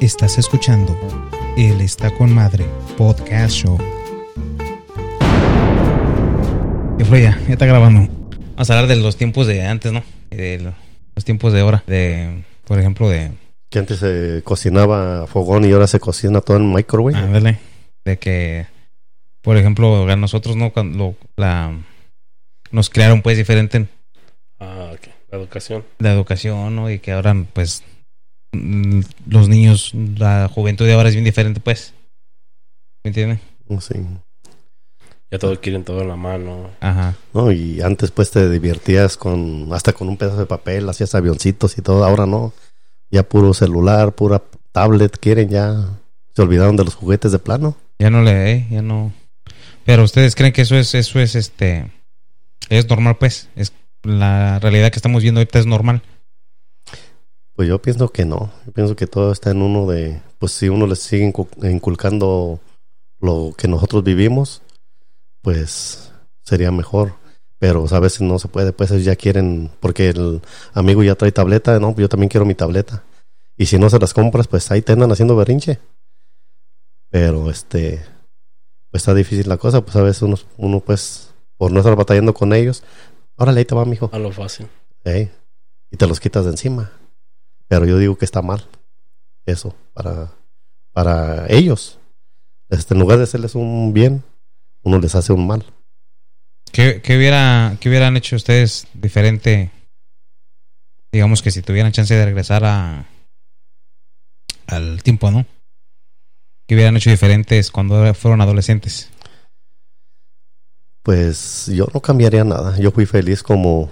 Estás escuchando Él está con madre podcast show. Y fue ya, ya está grabando. Vamos a hablar de los tiempos de antes, ¿no? De los tiempos de ahora. De, por ejemplo, de. Que antes se cocinaba a fogón y ahora se cocina todo en microwave. Ándale. De que, por ejemplo, a nosotros, ¿no? Cuando la, nos crearon, pues, diferente Ah, ok. La educación. la educación, ¿no? Y que ahora, pues, los niños, la juventud de ahora es bien diferente, pues. ¿Me entiendes? Sí. Ya todo quieren todo en la mano. Ajá. No, y antes pues te divertías con hasta con un pedazo de papel, hacías avioncitos y todo. Ahora no. Ya puro celular, pura tablet quieren ya. Se olvidaron de los juguetes de plano. Ya no le, eh, ya no. Pero ustedes creen que eso es, eso es, este, es normal, pues. Es la realidad que estamos viendo ahorita es normal. Pues yo pienso que no. Yo pienso que todo está en uno de, pues si uno les sigue incu- inculcando lo que nosotros vivimos, pues sería mejor. Pero a veces no se puede, pues ellos ya quieren, porque el amigo ya trae tableta, no, yo también quiero mi tableta. Y si no se las compras, pues ahí te andan haciendo berrinche. Pero este, pues está difícil la cosa, pues a veces uno, uno pues, por no estar batallando con ellos, órale, ahí te va, mijo. A lo fácil. Y te los quitas de encima. Pero yo digo que está mal. Eso, para, para ellos. Este, en lugar de hacerles un bien, uno les hace un mal. ¿Qué, qué hubiera, qué hubieran hecho ustedes diferente? Digamos que si tuvieran chance de regresar a al tiempo, ¿no? ¿Qué hubieran hecho diferentes cuando fueron adolescentes? Pues yo no cambiaría nada. Yo fui feliz como,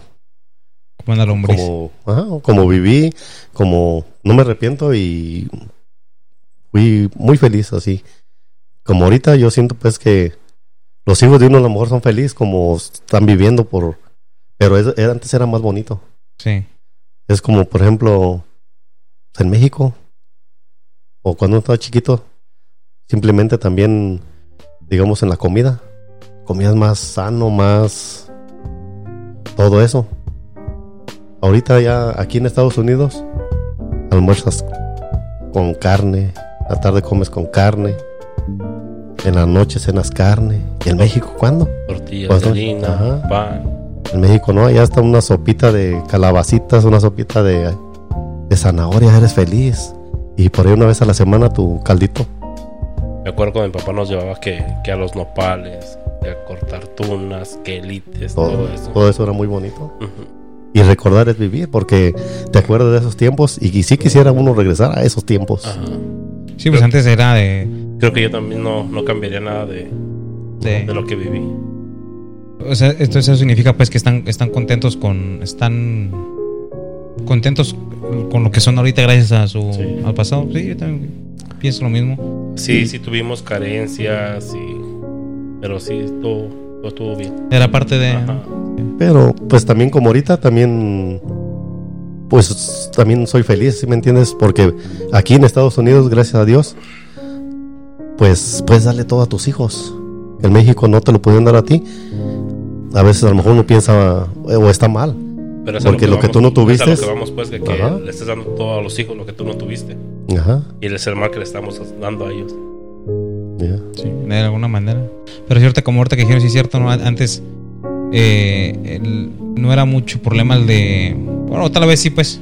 Como lombriz. como, ajá, como viví, como no me arrepiento y fui muy feliz así. Como ahorita yo siento pues que los hijos de uno a lo mejor son felices como están viviendo por... Pero es- era- antes era más bonito. Sí. Es como, por ejemplo, en México, o cuando estaba chiquito, simplemente también, digamos, en la comida. Comías más sano, más... Todo eso. Ahorita ya aquí en Estados Unidos, almuerzas con carne, la tarde comes con carne, en la noche cenas carne. ¿Y en México cuándo? Tortillas de harina, ajá. pan. En México no, allá está una sopita de calabacitas, una sopita de, de zanahoria, eres feliz. Y por ahí una vez a la semana tu caldito. Me acuerdo cuando mi papá nos llevaba que, que a los nopales, que a cortar tunas, que elites, Todo, todo eso. todo eso era muy bonito. Y recordar es vivir, porque te acuerdas de esos tiempos y, y sí quisiera uno regresar a esos tiempos. Ajá. Sí, pues antes era de, Creo que yo también no, no cambiaría nada de, de- de lo que viví. O sea, esto eso significa pues que están, están contentos con. Están contentos con lo que son ahorita gracias a su Sí. al pasado. Sí, yo también pienso lo mismo. Sí, sí tuvimos carencias, y, pero sí, todo, todo estuvo bien. Era parte de. Ajá. Pero pues también como ahorita también pues también soy feliz, ¿sí me entiendes? Porque aquí en Estados Unidos, gracias a Dios, pues puedes darle todo a tus hijos. En México no te lo pueden dar a ti. A veces a lo mejor uno piensa eh, o está mal. Pero es Porque lo que vamos- tú no es a tuviste- lo que vamos, pues, de que Ajá. le estás dando todo a los hijos lo que tú no tuviste. Ajá. Y es el mal que le estamos dando a ellos. Ya. Sí, de alguna manera. Pero cierto, como ahorita que dijeron, sí es cierto, ¿no? Antes eh, el- no era mucho problema el de. Bueno, tal vez sí, pues.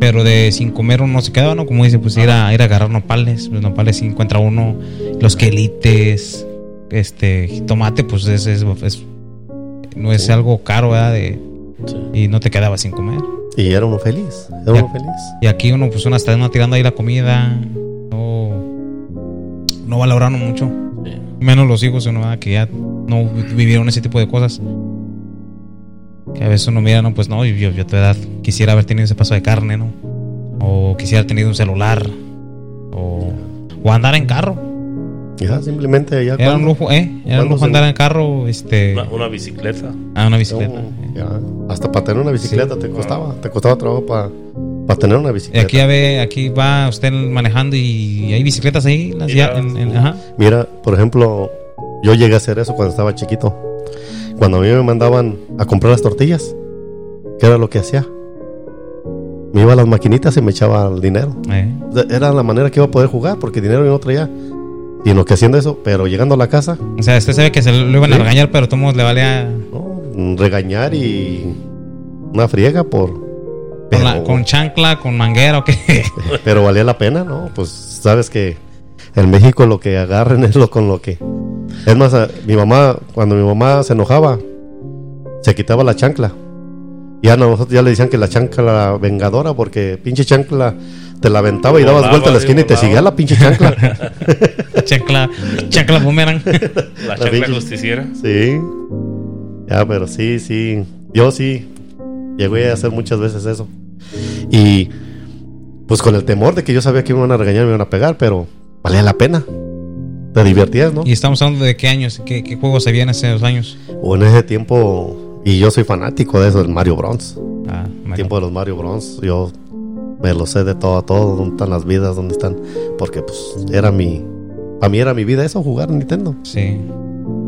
Pero de sin comer uno se quedaba, ¿no? Como dice, pues ir a, ir a agarrar nopales. Los nopales sí encuentra uno. Los quelites, este, tomate, pues es, es- es- no es algo caro, ¿verdad? De, Sí. y no te quedaba sin comer. Y era uno feliz. Era Ya. uno feliz. Y aquí uno, pues uno está uno tirando ahí la comida. No, no valoraron mucho. Sí. Menos los hijos, uno, ¿verdad? que ya no vivieron ese tipo de cosas. Que a veces uno mira, no, pues no, yo, yo a tu edad quisiera haber tenido ese paso de carne, ¿no? O quisiera haber tenido un celular. O, o andar en carro. Ya, simplemente ya Era un lujo, ¿eh? Era un ¿Cuándo lujo se- andar en carro, este. Una, una bicicleta. Ah, una bicicleta. No. Hasta para tener una bicicleta Sí. te costaba. Te costaba trabajo para tener una bicicleta. aquí, ve, aquí va usted manejando y hay bicicletas ahí. las ya- en- en- ajá. Mira, por ejemplo, yo llegué a hacer eso cuando estaba chiquito. Cuando a mí me mandaban a comprar las tortillas, ¿qué era lo que hacía? me iba a las maquinitas y me echaba el dinero. Eh. Era la manera que iba a poder jugar, porque dinero yo no traía. Y en lo que haciendo eso, pero llegando a la casa, O sea, usted sabe que se lo iban a Sí. regañar, pero todos le valía ¿no? regañar y una friega por... con, la- Pero, con chancla, con manguera o qué. pero valía la pena, ¿no? Pues sabes que en México lo que agarren es lo con lo que... Es más, a- mi mamá, cuando mi mamá se enojaba, se quitaba la chancla. Ya a nosotros ya le decían que la chancla vengadora, porque pinche chancla te la aventaba y dabas Volaba, vuelta a la esquina y te seguía la pinche chancla. chancla, chancla boomerang. La chancla pinche- justiciera. Sí. Ya, pero sí, sí. Yo sí. Llegué a hacer muchas veces eso. Y pues con el temor de que yo sabía que me iban a regañar, me iban a pegar, pero valía la pena. Te divertías, ¿no? y estamos hablando de qué años, qué, qué juegos habían hace dos años. O en ese tiempo, y yo soy fanático de eso, el Mario Bros. Ah, Mario. tiempo de los Mario Bros. Yo me lo sé de todo a todo, dónde están las vidas, dónde están. Porque pues era mi. Para mí era mi vida eso, jugar Nintendo. Sí.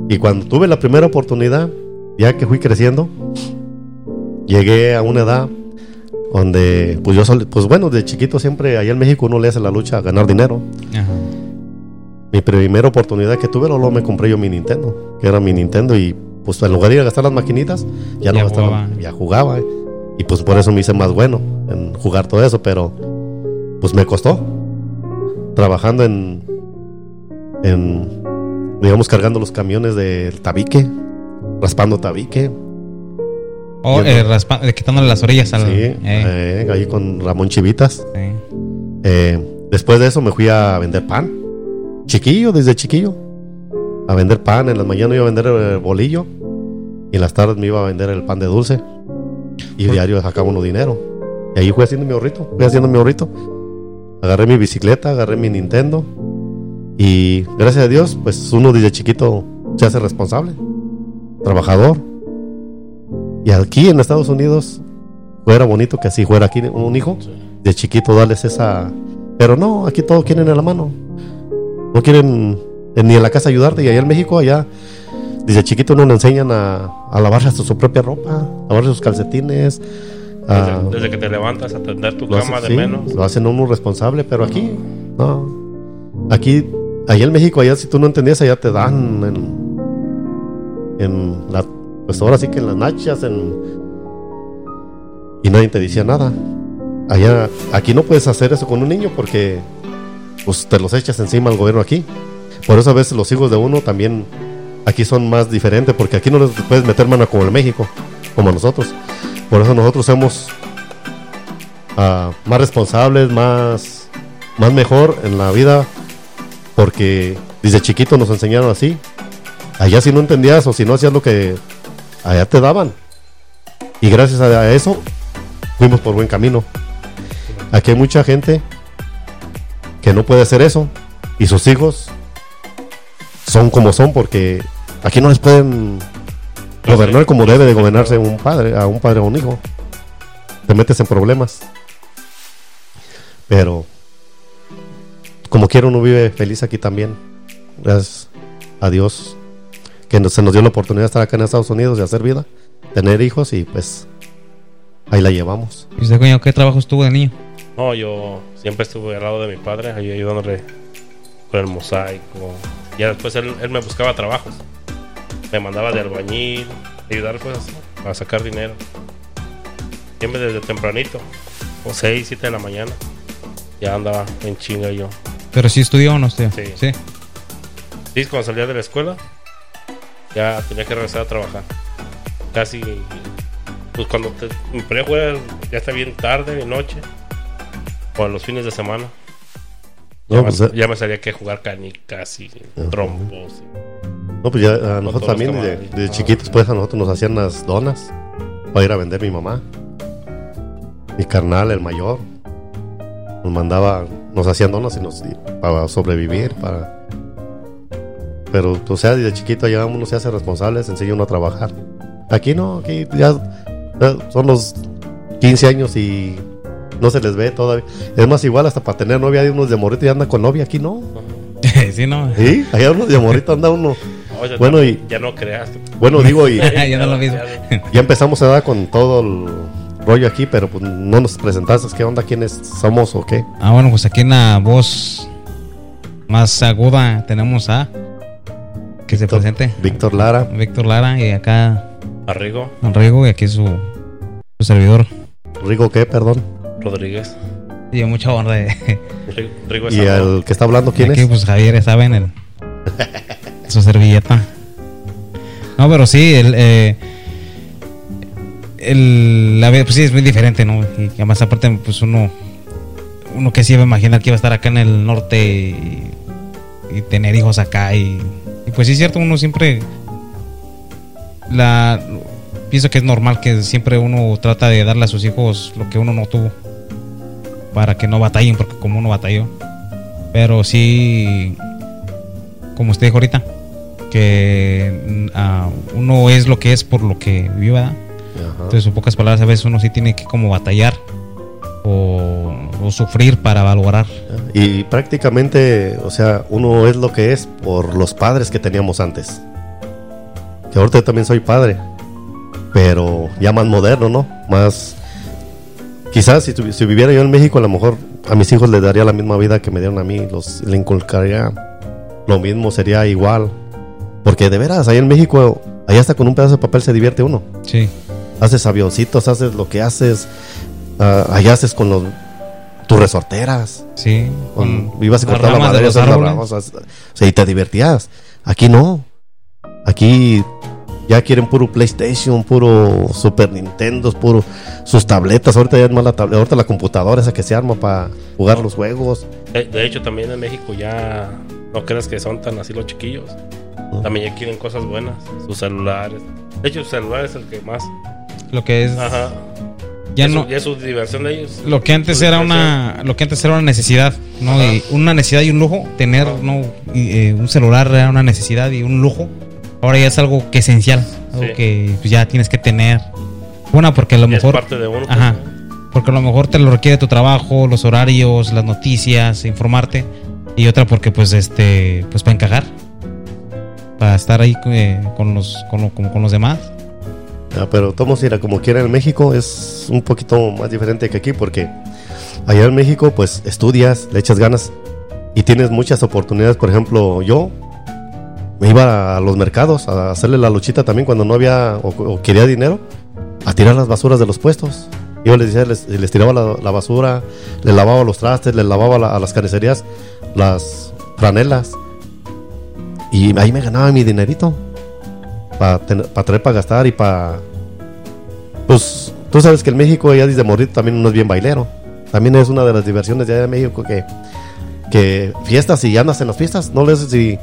Y cuando tuve la primera oportunidad, ya que fui creciendo, llegué a una edad donde, pues yo, pues bueno, de chiquito siempre allá en México uno le hace la lucha a ganar dinero. Ajá. Mi primera oportunidad que tuve, luego me compré yo mi Nintendo, que era mi Nintendo, y pues en lugar de ir a gastar las maquinitas, ya no gastaba, ya jugaba. eh. Y pues por eso me hice más bueno en jugar todo eso, pero pues me costó. Trabajando en, en digamos, cargando los camiones del tabique, raspando tabique. O Yo eh, raspa- eh, quitándole las orillas al. Sí, eh, eh, ahí con Ramón Chivitas. Eh, después de eso me fui a vender pan. Chiquillo, desde chiquillo. A vender pan. En las mañanas iba a vender el bolillo. Y en las tardes me iba a vender el pan de dulce. Y diario sacaba uno dinero. Y ahí fui haciendo mi ahorrito. Fui haciendo mi ahorrito. Agarré mi bicicleta, agarré mi Nintendo. Y gracias a Dios, pues uno desde chiquito se hace responsable. Trabajador. Y aquí en Estados Unidos fuera bonito que así fuera aquí un hijo de chiquito darles esa. Pero no, aquí todos quieren en la mano. No quieren eh, ni en la casa ayudarte. Y allá en México, allá, desde chiquito no le enseñan a, a lavarse hasta su propia ropa, lavarse sus calcetines. a- Desde, desde que te levantas a tender tu cama de sí, menos. Lo hacen uno responsable, pero aquí, no. Aquí, allá en México, allá si tú no entendías, allá te dan en, en la, pues ahora sí que en las nachas, en, y nadie te decía nada. Allá, aquí no puedes hacer eso con un niño porque, pues te los echas encima al gobierno aquí. Por eso a veces los hijos de uno también aquí son más diferentes porque aquí no les puedes meter mano como en México, como nosotros. Por eso nosotros somos ah, más responsables, más, más mejor en la vida, porque desde chiquito nos enseñaron así. Allá si no entendías o si no hacías lo que allá te daban. Y gracias a eso fuimos por buen camino. Aquí hay mucha gente que no puede hacer eso y sus hijos son como son porque aquí no les pueden gobernar como debe de gobernarse un padre, a un padre o un hijo. Te metes en problemas. Pero como quiera uno vive feliz aquí también. Gracias a Dios que nos, se nos dio la oportunidad de estar acá en Estados Unidos de hacer vida, tener hijos y pues ahí la llevamos. ¿Y usted, coño, qué trabajo estuvo de niño? No, yo siempre estuve al lado de mi padre, ahí ayudándole con el mosaico. Ya después él, él me buscaba trabajos. Me mandaba de albañil, ayudar pues a sacar dinero. Siempre desde tempranito, o 6, 7 de la mañana. Ya andaba en chinga yo. Pero sí estudió o no estudió. Sí. sí. Sí, cuando salía de la escuela, ya tenía que regresar a trabajar. Casi, pues cuando te, me ponía a jugar, ya está bien tarde, de noche, o a los fines de semana. No, ya, pues, me, eh. ya me salía que jugar canicas y trompos. y- No, pues ya a nosotros también tamales. desde chiquitos pues a nosotros nos hacían las donas para ir a vender mi mamá. Mi carnal, el mayor, nos mandaba, nos hacían donas y nos para sobrevivir, para pero o sea, desde chiquito ya uno se hace responsable, se enseña uno a trabajar. Aquí no, aquí ya, son los 15 años y no se les ve todavía. Es más, igual hasta para tener novia hay unos de morrito y andan con novia, aquí no. sí, no. Sí, allá unos de morrito anda uno. Bueno, no- y- ya no creas. Bueno, digo, y Ya no es lo mismo. ya empezamos a dar con todo el, rollo aquí, pero pues no nos presentaste. ¿Qué onda? ¿Quiénes somos o qué? Ah, bueno, pues aquí en la voz más aguda tenemos a. Que se presente. Víctor Lara. Víctor Lara y acá Arrigo Enrigo y aquí su, su servidor. Rigo, ¿qué? Perdón. Rodríguez. Y mucha honra de. Ri- Rigo Y el que está hablando, ¿quién aquí, es? pues Javier, ya saben, el, su servilleta. No, pero sí, el, eh, el, la vida, pues sí, es muy diferente, ¿no? Y además, aparte, pues uno, uno que sí iba a imaginar que iba a estar acá en el norte y, y tener hijos acá. Y pues sí, es cierto, uno siempre. La, pienso que es normal que siempre uno trata de darle a sus hijos lo que uno no tuvo. Para que no batallen, porque como uno batalló. Pero sí, como usted dijo ahorita, que ah, uno es lo que es por lo que. Ajá. Entonces, en pocas palabras, a veces uno sí tiene que como batallar o, o sufrir para valorar. Y prácticamente, o sea, uno es lo que es por los padres que teníamos antes. Que ahorita yo también soy padre, pero ya más moderno, ¿no? Más... Quizás si, si viviera yo en México, a lo mejor a mis hijos les daría la misma vida que me dieron a mí, los le inculcaría lo mismo, sería igual. Porque de veras, ahí en México, allá hasta con un pedazo de papel se divierte uno. Sí, Haces avioncitos, haces lo que haces, allá haces con los, tus resorteras. sí. Con, con ibas a cortar la madera, o sea, o sea, y te divertías. Aquí no. Aquí ya quieren puro PlayStation, puro Super Nintendo, puro sus tabletas. Ahorita ya es más la tableta, ahorita la computadora esa que se arma para jugar los juegos. De, de hecho, también en México ya no crees que son tan así los chiquillos. ¿no? También ya quieren cosas buenas. Sus celulares. De hecho, su celular es el que más. Lo que es. Ajá. Ya no. Su, ya su diversión de ellos. Lo que antes era una lo que antes era una necesidad, ¿no? Y una necesidad y un lujo, tener Ajá. no Y, eh, un celular era una necesidad y un lujo. Ahora ya es algo que esencial, algo Sí. que pues, ya tienes que tener. Una porque a lo Y es mejor parte de uno. pues, Ajá. ¿no? porque a lo mejor te lo requiere tu trabajo, los horarios, las noticias, informarte y otra porque pues este pues para encajar. Para estar ahí eh, con los con, lo- con los demás. Ah, pero todos ir como quiera en México es un poquito más diferente que aquí porque allá en México pues estudias, le echas ganas y tienes muchas oportunidades. Por ejemplo, yo me iba a los mercados a hacerle la luchita también cuando no había o, o quería dinero a tirar las basuras de los puestos. Yo les decía, les, les tiraba la, la basura, les lavaba los trastes, les lavaba la- a las carnicerías las franelas y ahí me ganaba mi dinerito para traer para gastar y para pues tú sabes que en México ya desde morir también uno es bien bailero también es una de las diversiones de allá de México que que fiestas y andas en las fiestas no le si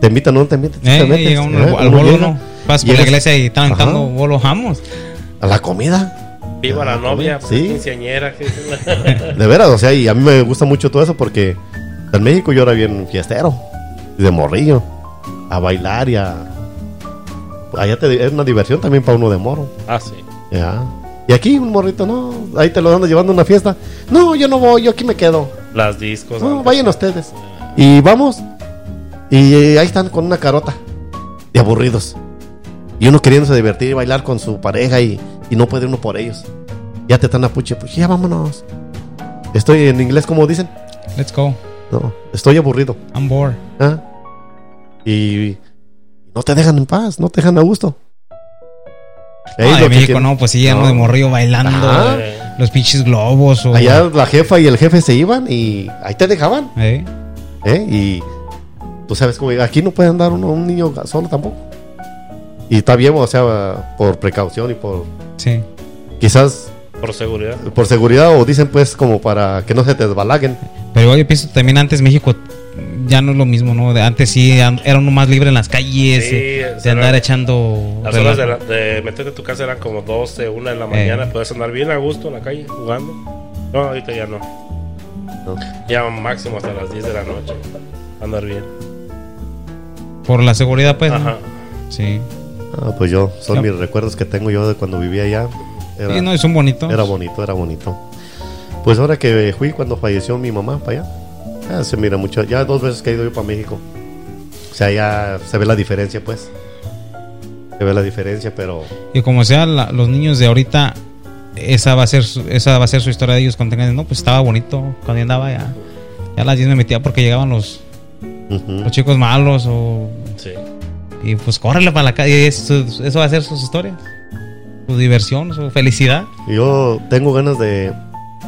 te invitan o no te invitan Eh, te metes, uno ¿eh? al Uno bolo, llega ¿no? Vas por la iglesia y están Ajá. aventando bolos jamos. a la comida Viva la novia, sí. pues, quinceañera. que- de veras o sea y a mí me gusta mucho todo eso porque en México yo era bien fiestero de morrillo a bailar y a allá te, es una diversión también para uno de moro ah, sí. ya y aquí un morrito no ahí te lo andas llevando a una fiesta no yo no voy yo aquí me quedo Las discos. No, antes. vayan ustedes. Y vamos. Y eh, ahí están con una carota. De aburridos. Y uno queriéndose divertir y bailar con su pareja y, y no puede uno por ellos. Ya te están a puche, pues ya vámonos. Estoy en inglés, como dicen. Let's go. No, estoy aburrido. I'm bored. ¿ah? Y no te dejan en paz, no te dejan a gusto. Lo en México tiene- no, pues sí, ya No. de morrillo bailando. Ajá. Los pinches globos o. Allá la jefa y el jefe se iban y ahí te dejaban. ¿Eh? ¿eh? Y tú sabes cómo aquí no puede andar uno, un niño solo tampoco. Y está bien, o sea, por precaución y por Sí. quizás por seguridad. por seguridad o dicen pues como para que no se te desbalaguen. Pero igual yo pienso también antes México ya no es lo mismo, ¿no? De antes sí era uno más libre en las calles, Sí, eh, de andar era- echando. Las horas de, la- de meterte a tu casa eran como 12, 1 de la mañana. Eh. Puedes andar bien a gusto en la calle jugando. No, ahorita ya no. ¿no? Ya máximo hasta las 10 de la noche. Andar bien. Por la seguridad, pues. ¿no? Ajá. Sí. Ah, pues yo, son mis recuerdos que tengo yo de cuando vivía allá. Era, Sí, no, y son bonitos. era bonito, era bonito. Pues ahora que fui cuando falleció mi mamá para allá, ya se mira mucho. Ya dos veces que he ido yo para México. O sea, ya se ve la diferencia, pues. Se ve la diferencia, pero Y como sea, la- los niños de ahorita esa va a ser su, esa va a ser su historia de ellos cuando tengan, no, pues estaba bonito cuando yo andaba ya. Ya a las 10 me metía porque llegaban los, los chicos malos o Sí. y pues córrele para la calle, eso, eso va a ser sus historias. Su diversión, su felicidad. Yo tengo ganas de,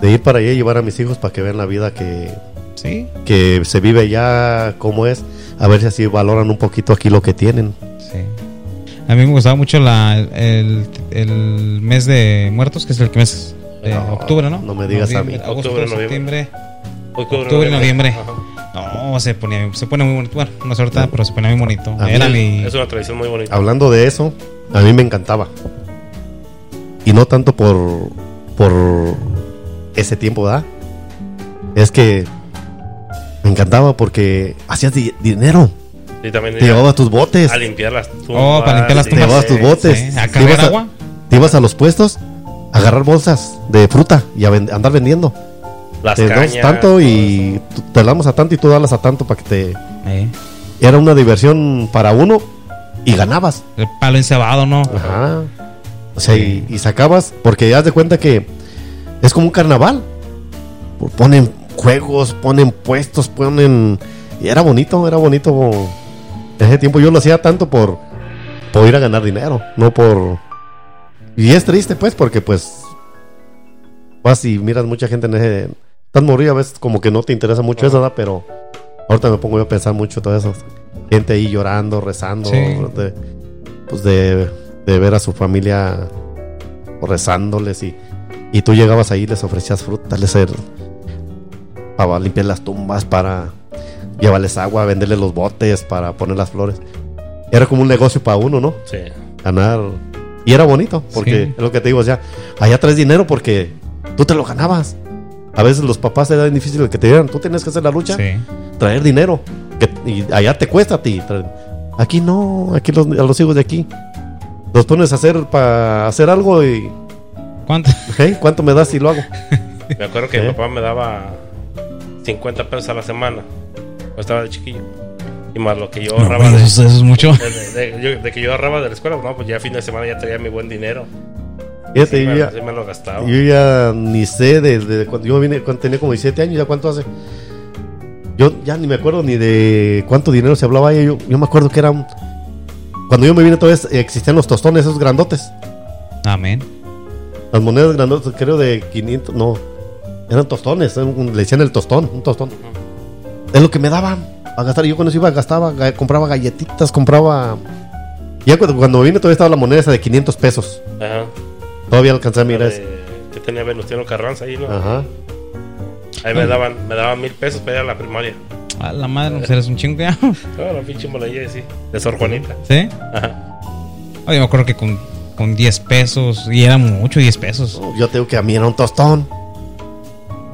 de ir para allá y llevar a mis hijos para que vean la vida que, Sí, que se vive allá, cómo es. A ver si así valoran un poquito aquí lo que tienen. sí. A mí me gustaba mucho la, el, el mes de muertos, que es el mes de No, octubre, ¿no? no me digas a mí. Noviembre, Agosto, Octubre, noviembre. septiembre. Octubre, Octubre, noviembre. No, se ponía, se pone muy bonito. Bueno, no es ahorita, pero se ponía muy bonito. Era mi. Es una tradición muy bonita. Hablando de eso, a mí me encantaba. Y no tanto por, por ese tiempo, ¿verdad? Es que me encantaba porque hacías di- dinero. Sí, también Te llevabas tus botes. a limpiar las tumbas. Oh, para limpiar las. Te tumbas. llevabas tus botes. Sí, a Te cargar a- agua. Te ibas a los puestos a agarrar bolsas de fruta y a andar vendiendo. Las te damos cañas. tanto y te damos a tanto y tú dalas a tanto para que te... Eh, Era una diversión para uno y ganabas. el palo encebado, ¿no? Ajá. O sea, y, y sacabas, porque haz de cuenta que es como un carnaval. Ponen juegos, ponen puestos, ponen... Y era bonito, era bonito. En ese tiempo yo lo hacía tanto por, por ir a ganar dinero, no por... Y es triste, pues, porque pues... Vas y miras mucha gente en ese... Estás morrido, a veces como que no te interesa mucho eso, ¿verdad? Pero ahorita me pongo yo a pensar mucho todo eso. Gente ahí llorando, rezando. Sí. de- pues de, de ver a su familia rezándoles y, y tú llegabas ahí y les ofrecías fruta, les er- para limpiar las tumbas, para llevarles agua, venderles los botes, para poner las flores. Era como un negocio para uno, ¿no? Sí. Ganar. Y era bonito, porque Sí. es lo que te digo, o sea, allá traes dinero porque tú te lo ganabas. A veces los papás era difícil que te dieran, tú tenías que hacer la lucha, Sí. traer dinero. Que, y allá te cuesta a ti. traer- Aquí no, aquí los, a los hijos de aquí. Los pones a hacer para hacer algo y. ¿Cuánto? "Hey, ¿Cuánto me das si lo hago? Me acuerdo que ¿Eh? mi papá me daba 50 pesos a la semana. Yo estaba de chiquillo. Y más lo que yo No, ahorraba de, eso, eso es mucho. de- de- de- yo- de que yo ahorraba de la escuela. No, pues ya fin de semana ya tenía mi buen dinero. Fíjate, Sí, yo, me, ya, sí me lo gastaba. yo ya ni sé desde cuando yo vine, cuando tenía como 17 años, ya cuánto hace. Yo ya ni me acuerdo ni de cuánto dinero se hablaba ahí. Yo, yo me acuerdo que eran. Cuando yo me vine, todavía existían los tostones, esos grandotes. Amén. Las monedas grandotas, creo de 500, no. Eran tostones, le decían el tostón, un tostón. Es lo que me daban a gastar. Yo cuando iba, gastaba, ga- compraba galletitas, compraba. Ya cuando, cuando me vine, todavía estaba la moneda esa de 500 pesos. Ajá. Todavía alcancé a mirar de- eso. que tenía Venustiano Carranza ahí, ¿no? Ajá. Ahí me daban, me daban mil pesos para ir a la primaria. A la madre, pues eres un chingo ya. No, la pinche monedilla sí. De Sor Juanita. ¿Sí? Ajá. Oye, me acuerdo que con, con 10 pesos, y era mucho 10 pesos. No, Yo tengo que a mí era un tostón.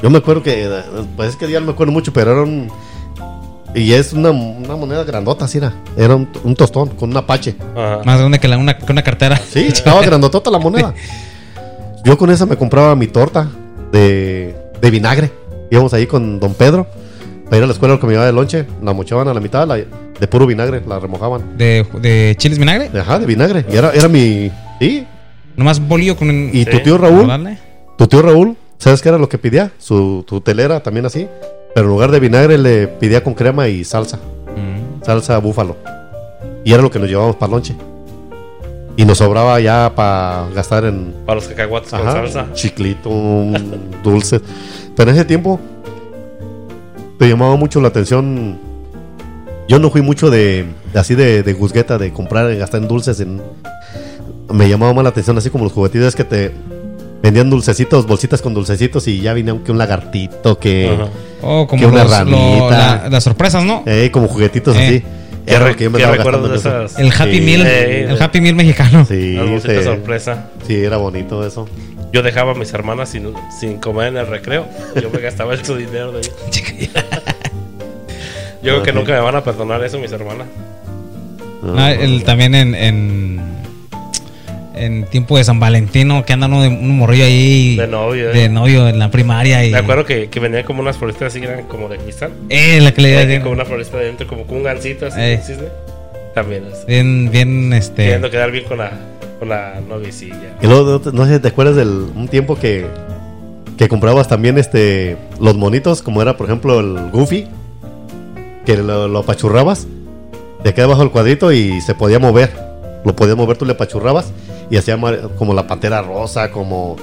Yo me acuerdo que, pues es que ya no me acuerdo mucho, pero era un. Y es una, una moneda grandota, así era. Era un, un tostón con un apache. Ajá. Más grande que la, una, que una cartera. Sí, estaba grandotota la moneda. Yo con esa me compraba mi torta de, de vinagre. Íbamos ahí con don Pedro para ir a la escuela que me llevaba de lonche. La mochaban a la mitad la- de puro vinagre, la remojaban. De, de chiles vinagre. Ajá, de vinagre. Y era, era mi. Sí. Nomás bolillo con un. Y tu tío Raúl, tu tío Raúl, ¿sabes qué era lo que pedía? Su, tu telera también así. Pero en lugar de vinagre le pedía con crema y salsa. Mm. salsa búfalo. Y era lo que nos llevábamos para lonche. Y nos sobraba ya para gastar en Para los cacahuates con salsa. chiclito, dulces. Pero en ese tiempo te llamaba mucho la atención. Yo no fui mucho de, así de, de guzgueta, de comprar y gastar en dulces. En, me llamaba más la atención así como los juguetitos que te vendían dulcecitos, bolsitas con dulcecitos y ya venía que un lagartito, que. Oh, como Que una los- lo- ramita. la- las sorpresas, ¿no? eh, como juguetitos Eh. así. ¿Qué, re- lo que yo me qué estaba recuerdos de esas? El Happy Sí, Meal. eh, el Happy Meal mexicano. Sí, bolsitas sí. sorpresa. Sí, era bonito eso. Yo dejaba a mis hermanas sin, sin comer en el recreo. Yo me gastaba su dinero de ellas. Yo creo que nunca me van a perdonar eso mis hermanas. Ah, el, también en, en, en tiempo de San Valentino, que anda uno de un morrillo ahí. De novio, eh. De novio en la primaria. Y, Me acuerdo que, que venían como unas floristas así eran como de cristal. Eh, la que le Eh, con una floresta dentro, como con un gancito así. Eh. ¿sí? También es. Bien, bien, este. Queriendo quedar bien con la, Con la novicilla. Y luego, no- sé si te acuerdas del un tiempo que, que comprabas también este los monitos, como era por ejemplo el Goofy, que lo, lo apachurrabas de acá abajo del cuadrito y se podía mover. Lo podías mover, tú le apachurrabas y hacía como la pantera rosa, como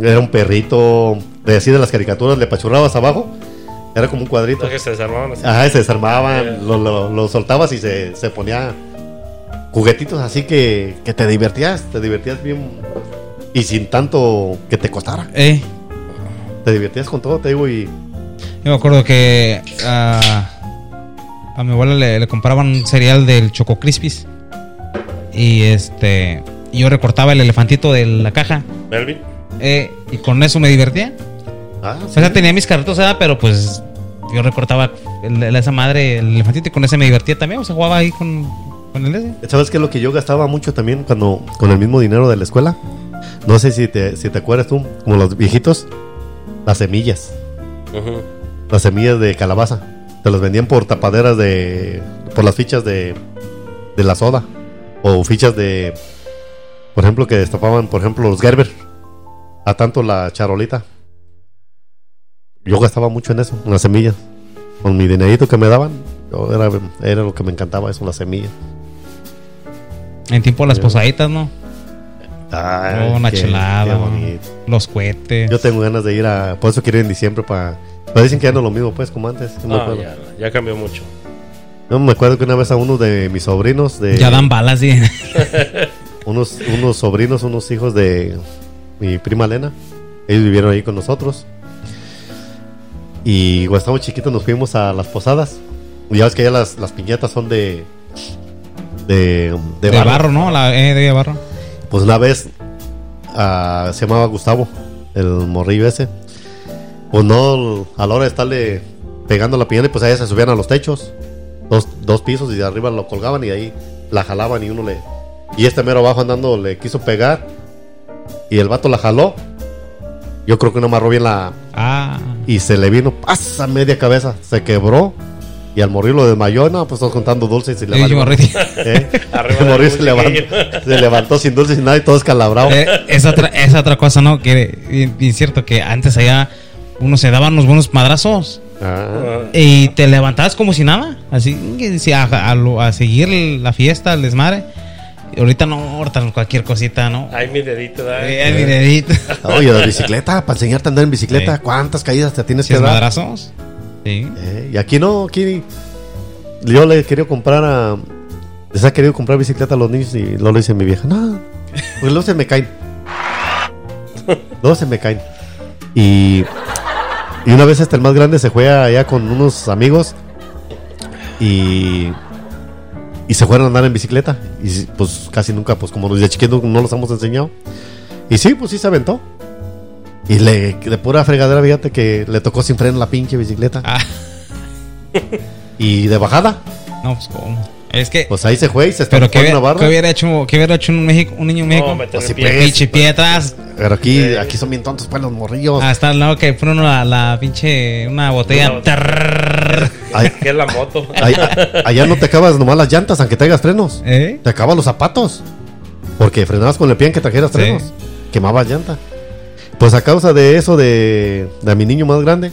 era un perrito, de así de las caricaturas, le apachurrabas abajo, era como un cuadrito. Que se desarmaban así. Ajá, se desarmaban, Eh. lo, lo- lo soltabas y se, se ponía juguetitos así que, que te divertías, te divertías bien y sin tanto que te costara. Eh, Te divertías con todo, te digo, y yo me acuerdo que ah, a mi abuela le, le compraban un cereal del Choco Crispis. Y este. Y yo recortaba el elefantito de la caja. Melvin. eh, y con eso me divertía. ah, O sea, tenía mis carritos, ¿verdad? pero pues yo recortaba el- el- esa madre, el elefantito, y con ese me divertía también. O sea, jugaba ahí con, con el ese. ¿Sabes qué es lo que yo gastaba mucho también cuando con el mismo dinero de la escuela? No sé si te, si te acuerdas tú, como los viejitos, las semillas, Ujú. las semillas de calabaza. Te las vendían por tapaderas de. por las fichas de. de la soda. O fichas de. Por ejemplo, que destapaban, por ejemplo, los Gerber. A tanto la charolita. Yo gastaba mucho en eso, en las semillas. Con mi dinerito que me daban, yo era, era lo que me encantaba, eso, las semillas. En tiempo las posaditas, ¿no? Ay, Oh, una qué- chelada, qué ¿no? Los cohetes. Yo tengo ganas de ir a. Por eso quiero ir en diciembre para. Pero dicen que ya no es lo mismo, pues, como antes. No, me No, acuerdo. ya, ya cambió mucho. Yo me acuerdo que una vez a uno de mis sobrinos, de Ya dan balas, sí. unos, unos sobrinos, unos hijos de mi prima Elena, ellos vivieron ahí con nosotros. Y cuando estábamos chiquitos nos fuimos a las posadas. Y ya ves que ya las, las piñatas son de. de, de De, barro. ¿no? La, eh, de barro. Pues una vez ah, se llamaba Gustavo, el morrillo ese. Pues no, a la hora de estarle pegando la piñata, pues ahí se subían a los techos, dos, dos pisos y de arriba lo colgaban y ahí la jalaban y uno le. Y este mero abajo andando le quiso pegar y el vato la jaló. Yo creo que no amarró bien la. Ah. Y se le vino, pasa media cabeza, se quebró. Y al morir lo desmayó, no, pues estás contando dulces y se levantó. morrito. ¿Eh? Morir se levantó, se levantó sin dulces y nada y todo escalabrado. Eh, es, otra, es otra cosa, ¿no? Que bien, bien cierto que antes allá uno se daba unos buenos madrazos Ah. y te levantabas como si nada. Así a, a lo- a seguir la fiesta, el desmadre. Y ahorita no, ahorita cualquier cosita, ¿no? Ay, mi dedito, ¿verdad? Eh, ay, mi dedito. Oye, la bicicleta, para enseñarte a andar en bicicleta, Sí. ¿cuántas caídas te tienes ¿Sí que dar? madrazos? Sí. Eh, y aquí no, aquí yo le he querido comprar a. Les ha querido comprar bicicleta a los niños y luego le dice mi vieja, no, pues luego se me caen. luego se me caen. Y, y una vez hasta el más grande se fue allá con unos amigos y, y se fueron a andar en bicicleta. Y pues casi nunca, pues como desde chiquitos no los hemos enseñado. Y sí, pues sí se aventó. Y le, de pura fregadera, fíjate que le tocó sin freno la pinche bicicleta. Ah, Y de bajada, no, pues cómo. Es que. pues ahí se fue y se pero estampó ¿qué, en hubiera- una barra. qué hubiera hecho, qué hubiera hecho un, México, un niño en México? No, Pues pues. Pinche pie atrás. Pero aquí, aquí son bien tontos pues los morrillos. Hasta el lado que uno la, la pinche. Una botella. Ay- Que es la moto. ay- allá no te acabas nomás las llantas, aunque traigas frenos. ¿Eh? Te acabas los zapatos. Porque frenabas con el pie que trajeras Sí. frenos. Quemabas llanta. Pues a causa de eso de, de mi niño más grande,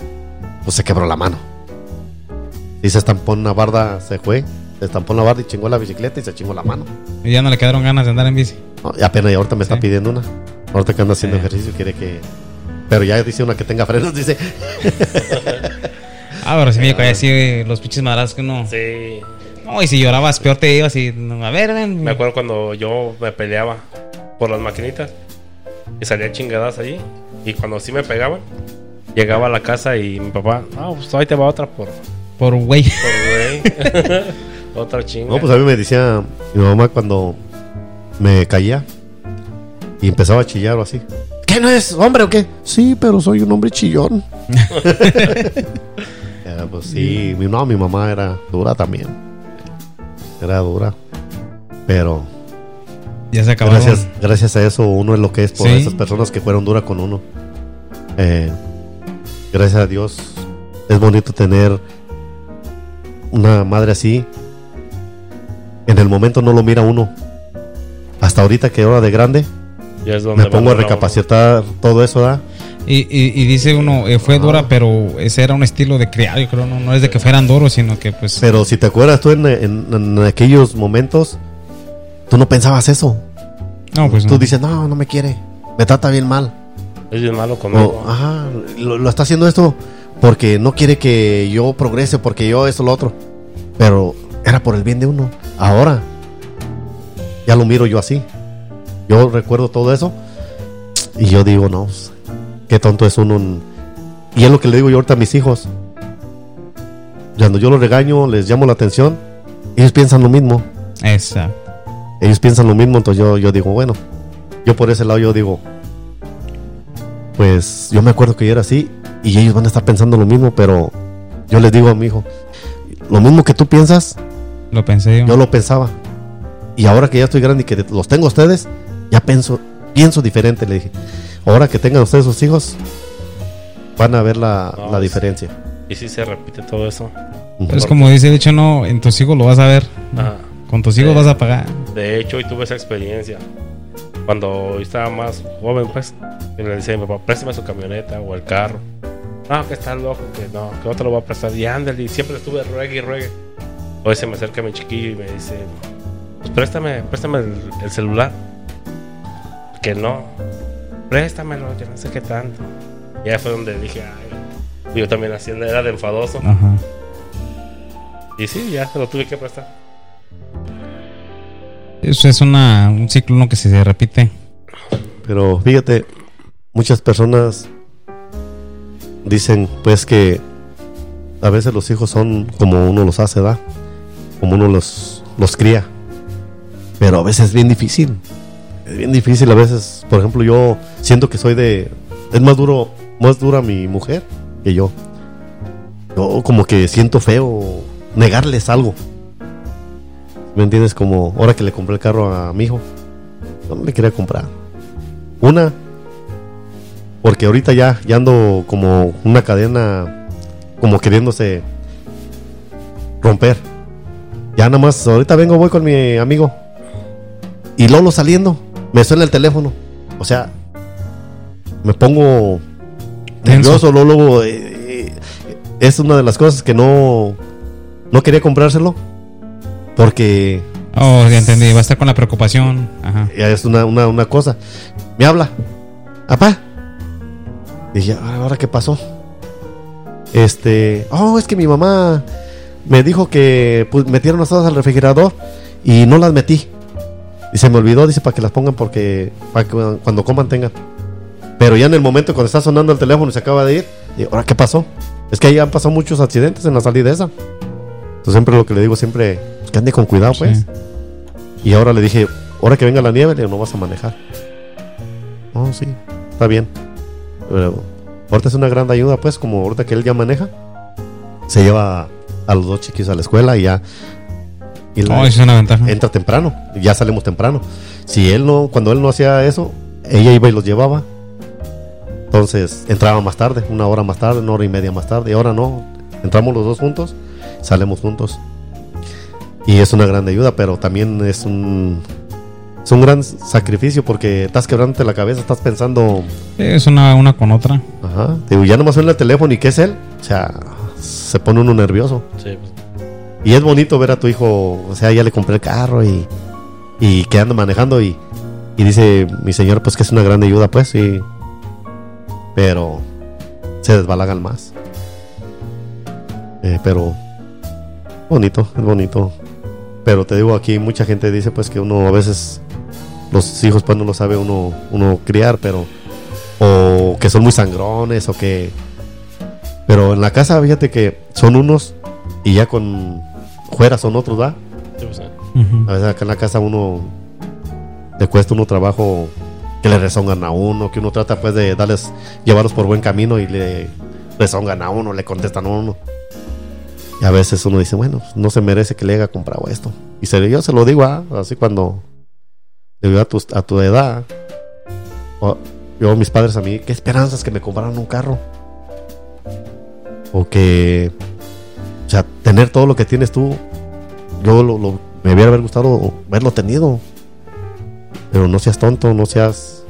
pues se quebró la mano. Y se estampó en una barda, se fue. Se estampó en la barda y chingó la bicicleta y se chingó la mano. Y ya no le quedaron ganas de andar en bici. No, y apenas y ahorita me está Sí. pidiendo una. Ahorita que anda haciendo Sí. ejercicio quiere que... Pero ya dice una que tenga frenos, dice... Ah, pero si me llegó así los pinches madrazos que uno. Sí. No, y si llorabas, peor te ibas y. A ver, ven. Me acuerdo cuando yo me peleaba por las maquinitas y salía chingadas allí. Y cuando sí me pegaban, llegaba a la casa y mi papá, ah, pues ahí te va otra por, Por güey. por güey. otra chinga. No, pues a mí me decía mi mamá cuando me caía y empezaba a chillar o así. ¿Qué no es hombre o qué? Sí, pero soy un hombre chillón. Pues sí, mi, no, mi mamá era dura también. Era dura. Pero Ya se acabaron. gracias, gracias a eso uno es lo que es por Sí. esas personas que fueron duras con uno. Eh, gracias a Dios es bonito tener una madre así. En el momento no lo mira uno. hasta ahorita que ahora de grande, Ya es donde me pongo a uno. recapacitar todo eso, ¿da? Y, y- y dice uno, eh, fue dura, pero ese era un estilo de criado, yo creo, no, no es de que fueran duros, sino que pues... Pero si te acuerdas tú en, en- en aquellos momentos, tú no pensabas eso. no, pues Tú no. dices, no, no me quiere, me trata bien mal. Es bien malo conmigo. O, ajá, lo, lo está haciendo esto porque no quiere que yo progrese, porque yo esto, lo otro. Pero era por el bien de uno. Ahora, ya lo miro yo así. Yo recuerdo todo eso y yo digo, no, qué tonto es uno. Y es lo que le digo yo ahorita a mis hijos. Cuando yo los regaño, les llamo la atención, ellos piensan lo mismo. Exacto. Ellos piensan lo mismo, entonces yo, yo digo, bueno, yo por ese lado yo digo, pues yo me acuerdo que yo era así y ellos van a estar pensando lo mismo, pero yo les digo a mi hijo, lo mismo que tú piensas, Lo pensé yo. yo lo pensaba. Y ahora que ya estoy grande y que los tengo a ustedes, ya pienso, pienso diferente, le dije. Ahora que tengan ustedes sus hijos, van a ver la, No, la diferencia. Y si se repite todo eso. Pero es como dice hecho, no, en tus hijos lo vas a ver. Ajá. Con tus hijos Sí. vas a pagar. De hecho, hoy tuve esa experiencia. Cuando estaba más joven, pues, y le decía a mi papá, préstame su camioneta o el carro. No, que está loco, que no, que no te lo voy a prestar. Y ándale, y siempre estuve ruegue y ruegue. Hoy se me acerca mi chiquillo y me dice, pues préstame, préstame el, el celular. Que no, préstamelo, yo no sé qué tanto. Y ahí fue donde dije, ay, yo también haciendo, era de enfadoso. Ajá. Y sí, ya se lo tuve que prestar. Eso es una, un ciclo ¿no? que se repite. Pero fíjate, muchas personas dicen pues que a veces los hijos son como uno los hace, ¿da? Como uno los, los cría. Pero a veces es bien difícil. Es bien difícil a veces. Por ejemplo, yo siento que soy de... Es más duro, más dura mi mujer que yo. Yo como que siento feo negarles algo. ¿Me entiendes? Como ahora que le compré el carro a mi hijo. No me quería comprar. Una, porque ahorita ya, ya ando como una cadena, como queriéndose romper. Ya nada más, ahorita vengo, voy con mi amigo. Y Lolo saliendo, me suena el teléfono. O sea, me pongo nervioso. Lolo eh, eh, es una de las cosas que no, no quería comprárselo. Porque Oh, ya entendí. Va a estar con la preocupación. Ajá. ya es una, una, una cosa. Me habla. Papá. Dije, "Ah, ¿ahora qué pasó? Este, oh, es que mi mamá me dijo que pues, metieron las cosas al refrigerador y no las metí. Y se me olvidó, dice, para que las pongan porque para que cuando coman tengan. Pero ya en el momento cuando está sonando el teléfono y se acaba de ir, digo, ¿ahora qué pasó? Es que ahí han pasado muchos accidentes en la salida esa. Entonces siempre lo que le digo siempre, pues, que ande con cuidado, pues. Sí. Y ahora le dije, ahora que venga la nieve, le digo, no vas a manejar. Oh, sí, está bien. Pero ahorita es una gran ayuda, pues, como ahorita que él ya maneja, se lleva a los dos chiquis a la escuela y ya. Y la- Oh, es una ventaja. entra temprano, y ya salimos temprano. Si él no, cuando él no hacía eso, ella iba y los llevaba. Entonces entraba más tarde, una hora más tarde, una hora y media más tarde. Y ahora no, entramos los dos juntos, salimos juntos. Y es una gran ayuda, pero también es un, es un gran sacrificio porque estás quebrándote la cabeza, estás pensando, Es una, una con otra. ajá, digo, ya nomás suena el teléfono y ¿qué es él? O sea, se pone uno nervioso. Sí, pues, Y es bonito ver a tu hijo, o sea, ya le compré el carro y, y que anda manejando y, y dice mi señor, pues que es una gran ayuda, pues sí. Pero se desbalagan más. Eh, pero bonito, es bonito. Pero te digo, aquí mucha gente dice pues que uno a veces los hijos pues no lo sabe uno, uno criar, pero o que son muy sangrones o que... Pero en la casa, fíjate que son unos y ya con fuera son otros, ¿va? sí, pues, eh. Ujú. A veces acá en la casa uno le cuesta uno trabajo que le rezongan a uno, que uno trata pues de darles, llevarlos por buen camino y le rezongan a uno, le contestan a uno. Y a veces uno dice, bueno, pues, no se merece que le haya comprado esto. Y se, yo se lo digo, ah, así cuando le digo a tu, a tu edad, o- yo mis padres a mí, qué esperanzas que me compraran un carro. O que, o sea, tener todo lo que tienes tú, yo lo, me hubiera gustado verlo tenido. Pero no seas tonto, no seas.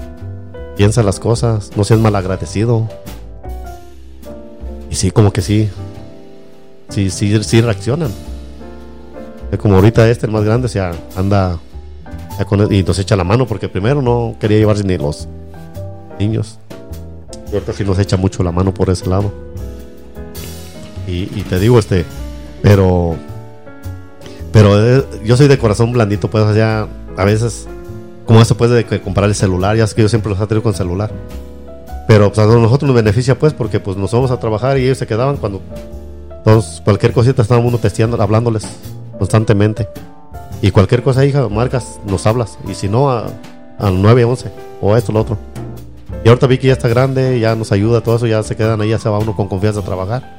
Piensa las cosas, no seas malagradecido. Y sí, como que sí. Sí, sí, sí reaccionan. Como ahorita este, el más grande, se anda con- y nos echa la mano porque primero no quería llevarse ni los niños. Y ahorita sí nos echa mucho la mano por ese lado. Y, y te digo, este, pero, pero eh, yo soy de corazón blandito, pues, o sea, a veces, como eso puede de comprar el celular, ya es que yo siempre los tenido con celular. Pero pues, a nosotros nos beneficia, pues, porque pues nos vamos a trabajar y ellos se quedaban cuando todos, cualquier cosita estábamos uno testeando, hablándoles constantemente. Y cualquier cosa, hija, marcas, nos hablas. Y si no, al 911 o esto, lo otro. Y ahorita vi que ya está grande, ya nos ayuda, todo eso, ya se quedan ahí, ya se va uno con confianza a trabajar.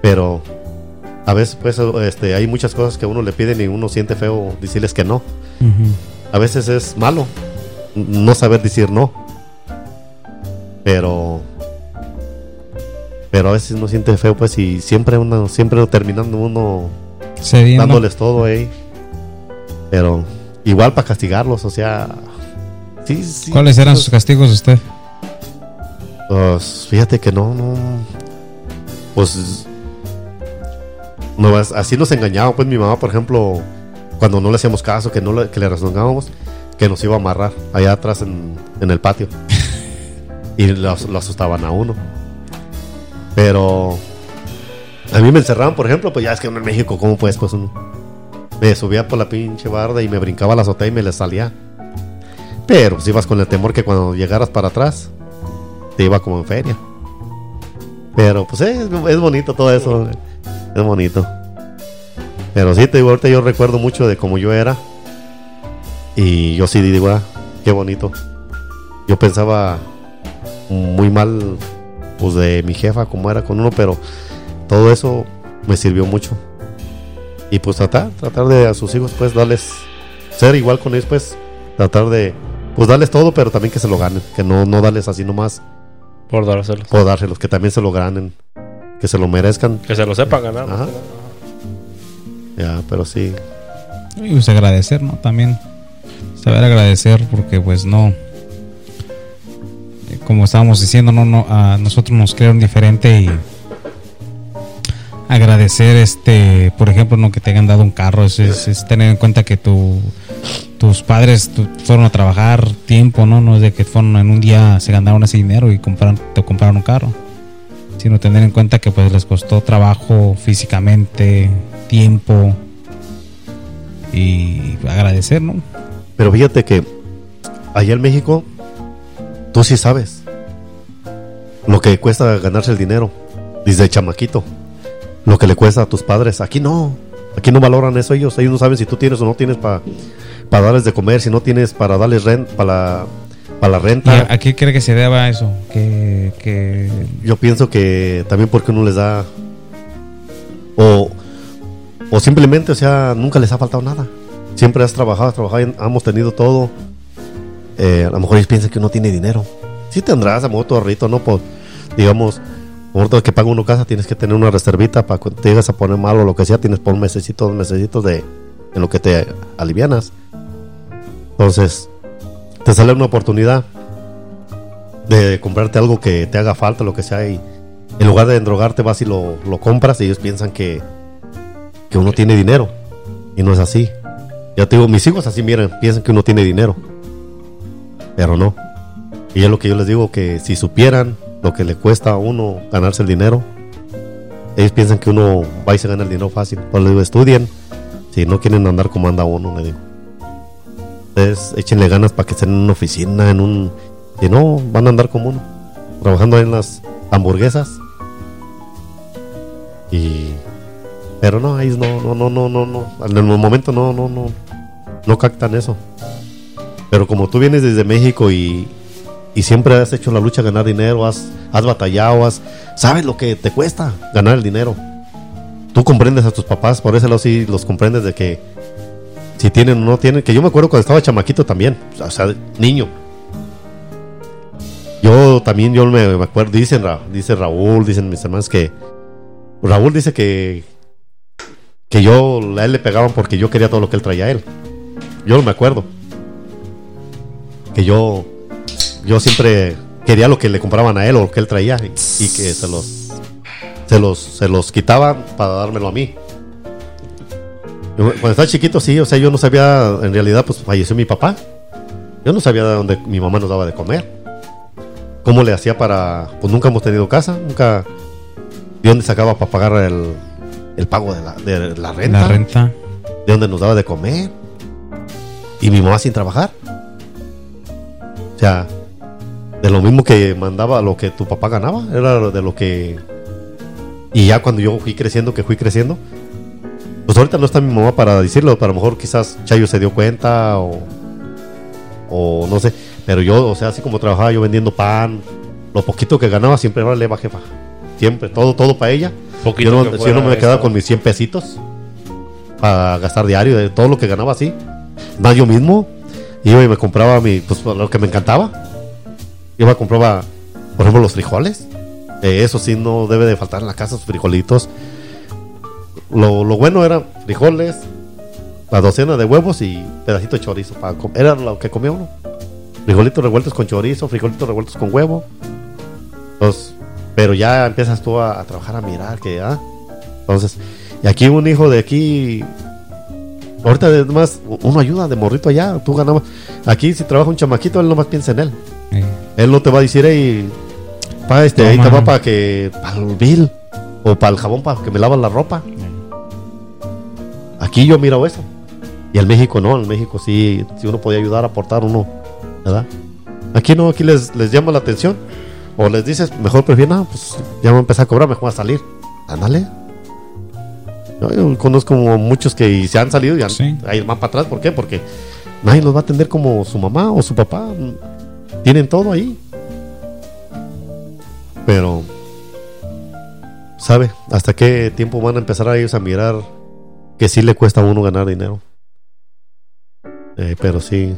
Pero a veces, pues, este, hay muchas cosas que uno le piden y uno siente feo decirles que no. A veces es malo no saber decir no. Pero. Pero a veces uno siente feo, pues, y siempre uno, siempre terminando uno Cediendo. dándoles todo, eh. Pero igual para castigarlos, o sea. Sí, sí. ¿Cuáles eran pues, sus castigos usted? Pues fíjate que no, no. Pues. No, as- así nos engañaba, pues mi mamá, por ejemplo, cuando no le hacíamos caso, que no le, que le razonábamos, que nos iba a amarrar allá atrás en, en el patio. y lo, as- lo asustaban a uno. Pero. A mí me encerraban, por ejemplo, pues ya es que uno en México, ¿cómo pues? Pues uno. Me subía por la pinche barda y me brincaba la azotea y me le salía. Pero pues ibas con el temor que cuando llegaras para atrás, te iba como en feria. Pero pues es, es bonito todo eso. Es bonito. Pero sí, te digo, ahorita yo recuerdo mucho de cómo yo era. Y yo sí digo, ah, qué bonito. Yo pensaba muy mal, pues de mi jefa, como era con uno, pero todo eso me sirvió mucho. Y pues tratar, tratar de a sus hijos, pues darles, ser igual con ellos, pues tratar de, pues darles todo, pero también que se lo ganen, que no, no darles así nomás Por dárselos. por dárselos, que también se lo ganen, que se lo merezcan. Que se lo sepa ganar. Ajá. Ya, pero sí. Y pues agradecer, ¿no? También saber agradecer porque pues no, eh, como estábamos diciendo, no, no, a nosotros nos crearon diferente y agradecer, este, por ejemplo, no que te hayan dado un carro, es, es- es tener en cuenta que tu, tus padres tu- fueron a trabajar tiempo, ¿no? No es de que fueron en un día se ganaron ese dinero y compraron, te compraron un carro, sino tener en cuenta que pues les costó trabajo físicamente, tiempo y agradecer, ¿no? Pero fíjate que allá en México, tú sí sabes lo que cuesta ganarse el dinero desde chamaquito. Lo que le cuesta a tus padres. Aquí no. Aquí no valoran eso ellos. Ellos no saben si tú tienes o no tienes para darles de comer, si no tienes para darles renta, para para la ¿Y renta. a, a qué cree que se deba eso? Que, que Yo pienso que también porque uno les da. O, o simplemente, o sea, nunca les ha faltado nada. Siempre has trabajado, has trabajado, y hemos tenido todo. Eh, a lo mejor ellos piensan que uno tiene dinero. Sí tendrás, a lo mejor tu ahorrito, ¿no? Pues, digamos, ahorita que paga uno casa, tienes que tener una reservita para cuando te llegas a poner mal o lo que sea, tienes por un mesecito, dos mesecitos de en lo que te alivianas. Entonces, te sale una oportunidad de comprarte algo que te haga falta, lo que sea, y en lugar de endrogarte vas y lo, lo compras y ellos piensan que, que uno tiene dinero. Y no es así. Ya te digo, mis hijos así miran, piensan que uno tiene dinero. Pero no. Y es lo que yo les digo, que si supieran lo que le cuesta a uno ganarse el dinero, ellos piensan que uno va y se gana el dinero fácil. Pues les digo, estudien. Si no quieren andar como anda uno, le digo. Ustedes échenle ganas para que estén en una oficina, en un... Si no, van a andar como uno. Trabajando ahí en las hamburguesas. Y... Pero no, ellos no, no, no, no, no, no. En el momento no, no, no. No captan eso. Pero como tú vienes desde México y, y siempre has hecho la lucha ganar dinero, has, has batallado, has, sabes lo que te cuesta ganar el dinero. Tú comprendes a tus papás, por ese lado sí los comprendes de que si tienen o no tienen. Que yo me acuerdo cuando estaba chamaquito también, o sea, niño. Yo también, yo me, acuerdo, dicen, dice Raúl, dicen mis hermanos que Raúl dice que que yo a él le pegaban porque yo quería todo lo que él traía a él. Yo me acuerdo. que yo, yo siempre quería lo que le compraban a él o lo que él traía y, y que se los, se los, se los quitaban para dármelo a mí. Yo, Cuando estaba chiquito, sí, o sea, yo no sabía, en realidad, pues falleció mi papá. Yo no sabía de dónde mi mamá nos daba de comer. ¿Cómo le hacía para.? Pues nunca hemos tenido casa, nunca. ¿De dónde sacaba para pagar el, el pago de la, de la renta? La renta. ¿De dónde nos daba de comer? Y mi mamá sin trabajar. O sea, de lo mismo que mandaba lo que tu papá ganaba, era de lo que. Y ya cuando yo fui creciendo, que fui creciendo, pues ahorita no está mi mamá para decirlo, pero a lo mejor quizás Chayo se dio cuenta o. O no sé. Pero yo, o sea, así como trabajaba yo vendiendo pan, lo poquito que ganaba siempre era leva jefa. Siempre, todo, todo para ella. Poquito Yo no, si yo no me quedaba con mis 100 pesitos para gastar diario, de todo lo que ganaba así. Más yo mismo, iba y me compraba mi, pues lo que me encantaba. Iba a compraba, por ejemplo, los frijoles. Eh, eso sí, no debe de faltar en la casa, sus frijolitos. Lo, lo bueno era frijoles, la docena de huevos y pedacito de chorizo. Para era lo que comía uno. Frijolitos revueltos con chorizo, frijolitos revueltos con huevo. Entonces, pero ya empiezas tú a, a trabajar a mirar que, ah. Entonces, y aquí un hijo de aquí. Ahorita además uno ayuda de morrito allá, tú ganabas. Aquí si trabaja un chamaquito, él nomás piensa en él. Él no te va a decir, hey, pa, este, ahí te va para que, para el bill, o para el jabón para que me lavas la ropa. Aquí yo miro eso. Y en México no, en México sí, si uno podía ayudar, aportar uno, ¿verdad? Aquí no, aquí les, les llama la atención. O les dices, mejor prefiero, no, pues ya voy a empezar a cobrar, mejor a salir. Ándale. Yo, yo conozco muchos que se han salido y han, Sí. ahí van para atrás. ¿Por qué? Porque nadie los va a atender como su mamá o su papá. Tienen todo ahí. Pero, ¿sabe? ¿Hasta qué tiempo van a empezar a ellos a mirar que sí le cuesta a uno ganar dinero? Eh, pero sí.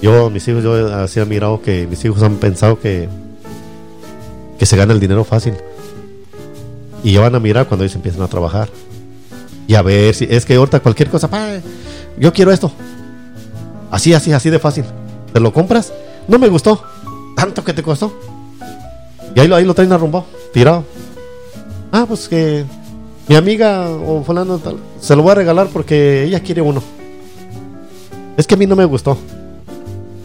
Yo, mis hijos, yo así he mirado que mis hijos han pensado que, que se gana el dinero fácil. Y ya van a mirar cuando ellos empiezan a trabajar. Y a ver si es que ahorita cualquier cosa, pa, yo quiero esto. Así, así, así de fácil. ¿Te lo compras? No me gustó. Tanto que te costó. Y ahí ahí lo traen arrumbado, tirado. Ah, pues que mi amiga o fulano tal, se lo voy a regalar porque ella quiere uno. Es que a mí no me gustó.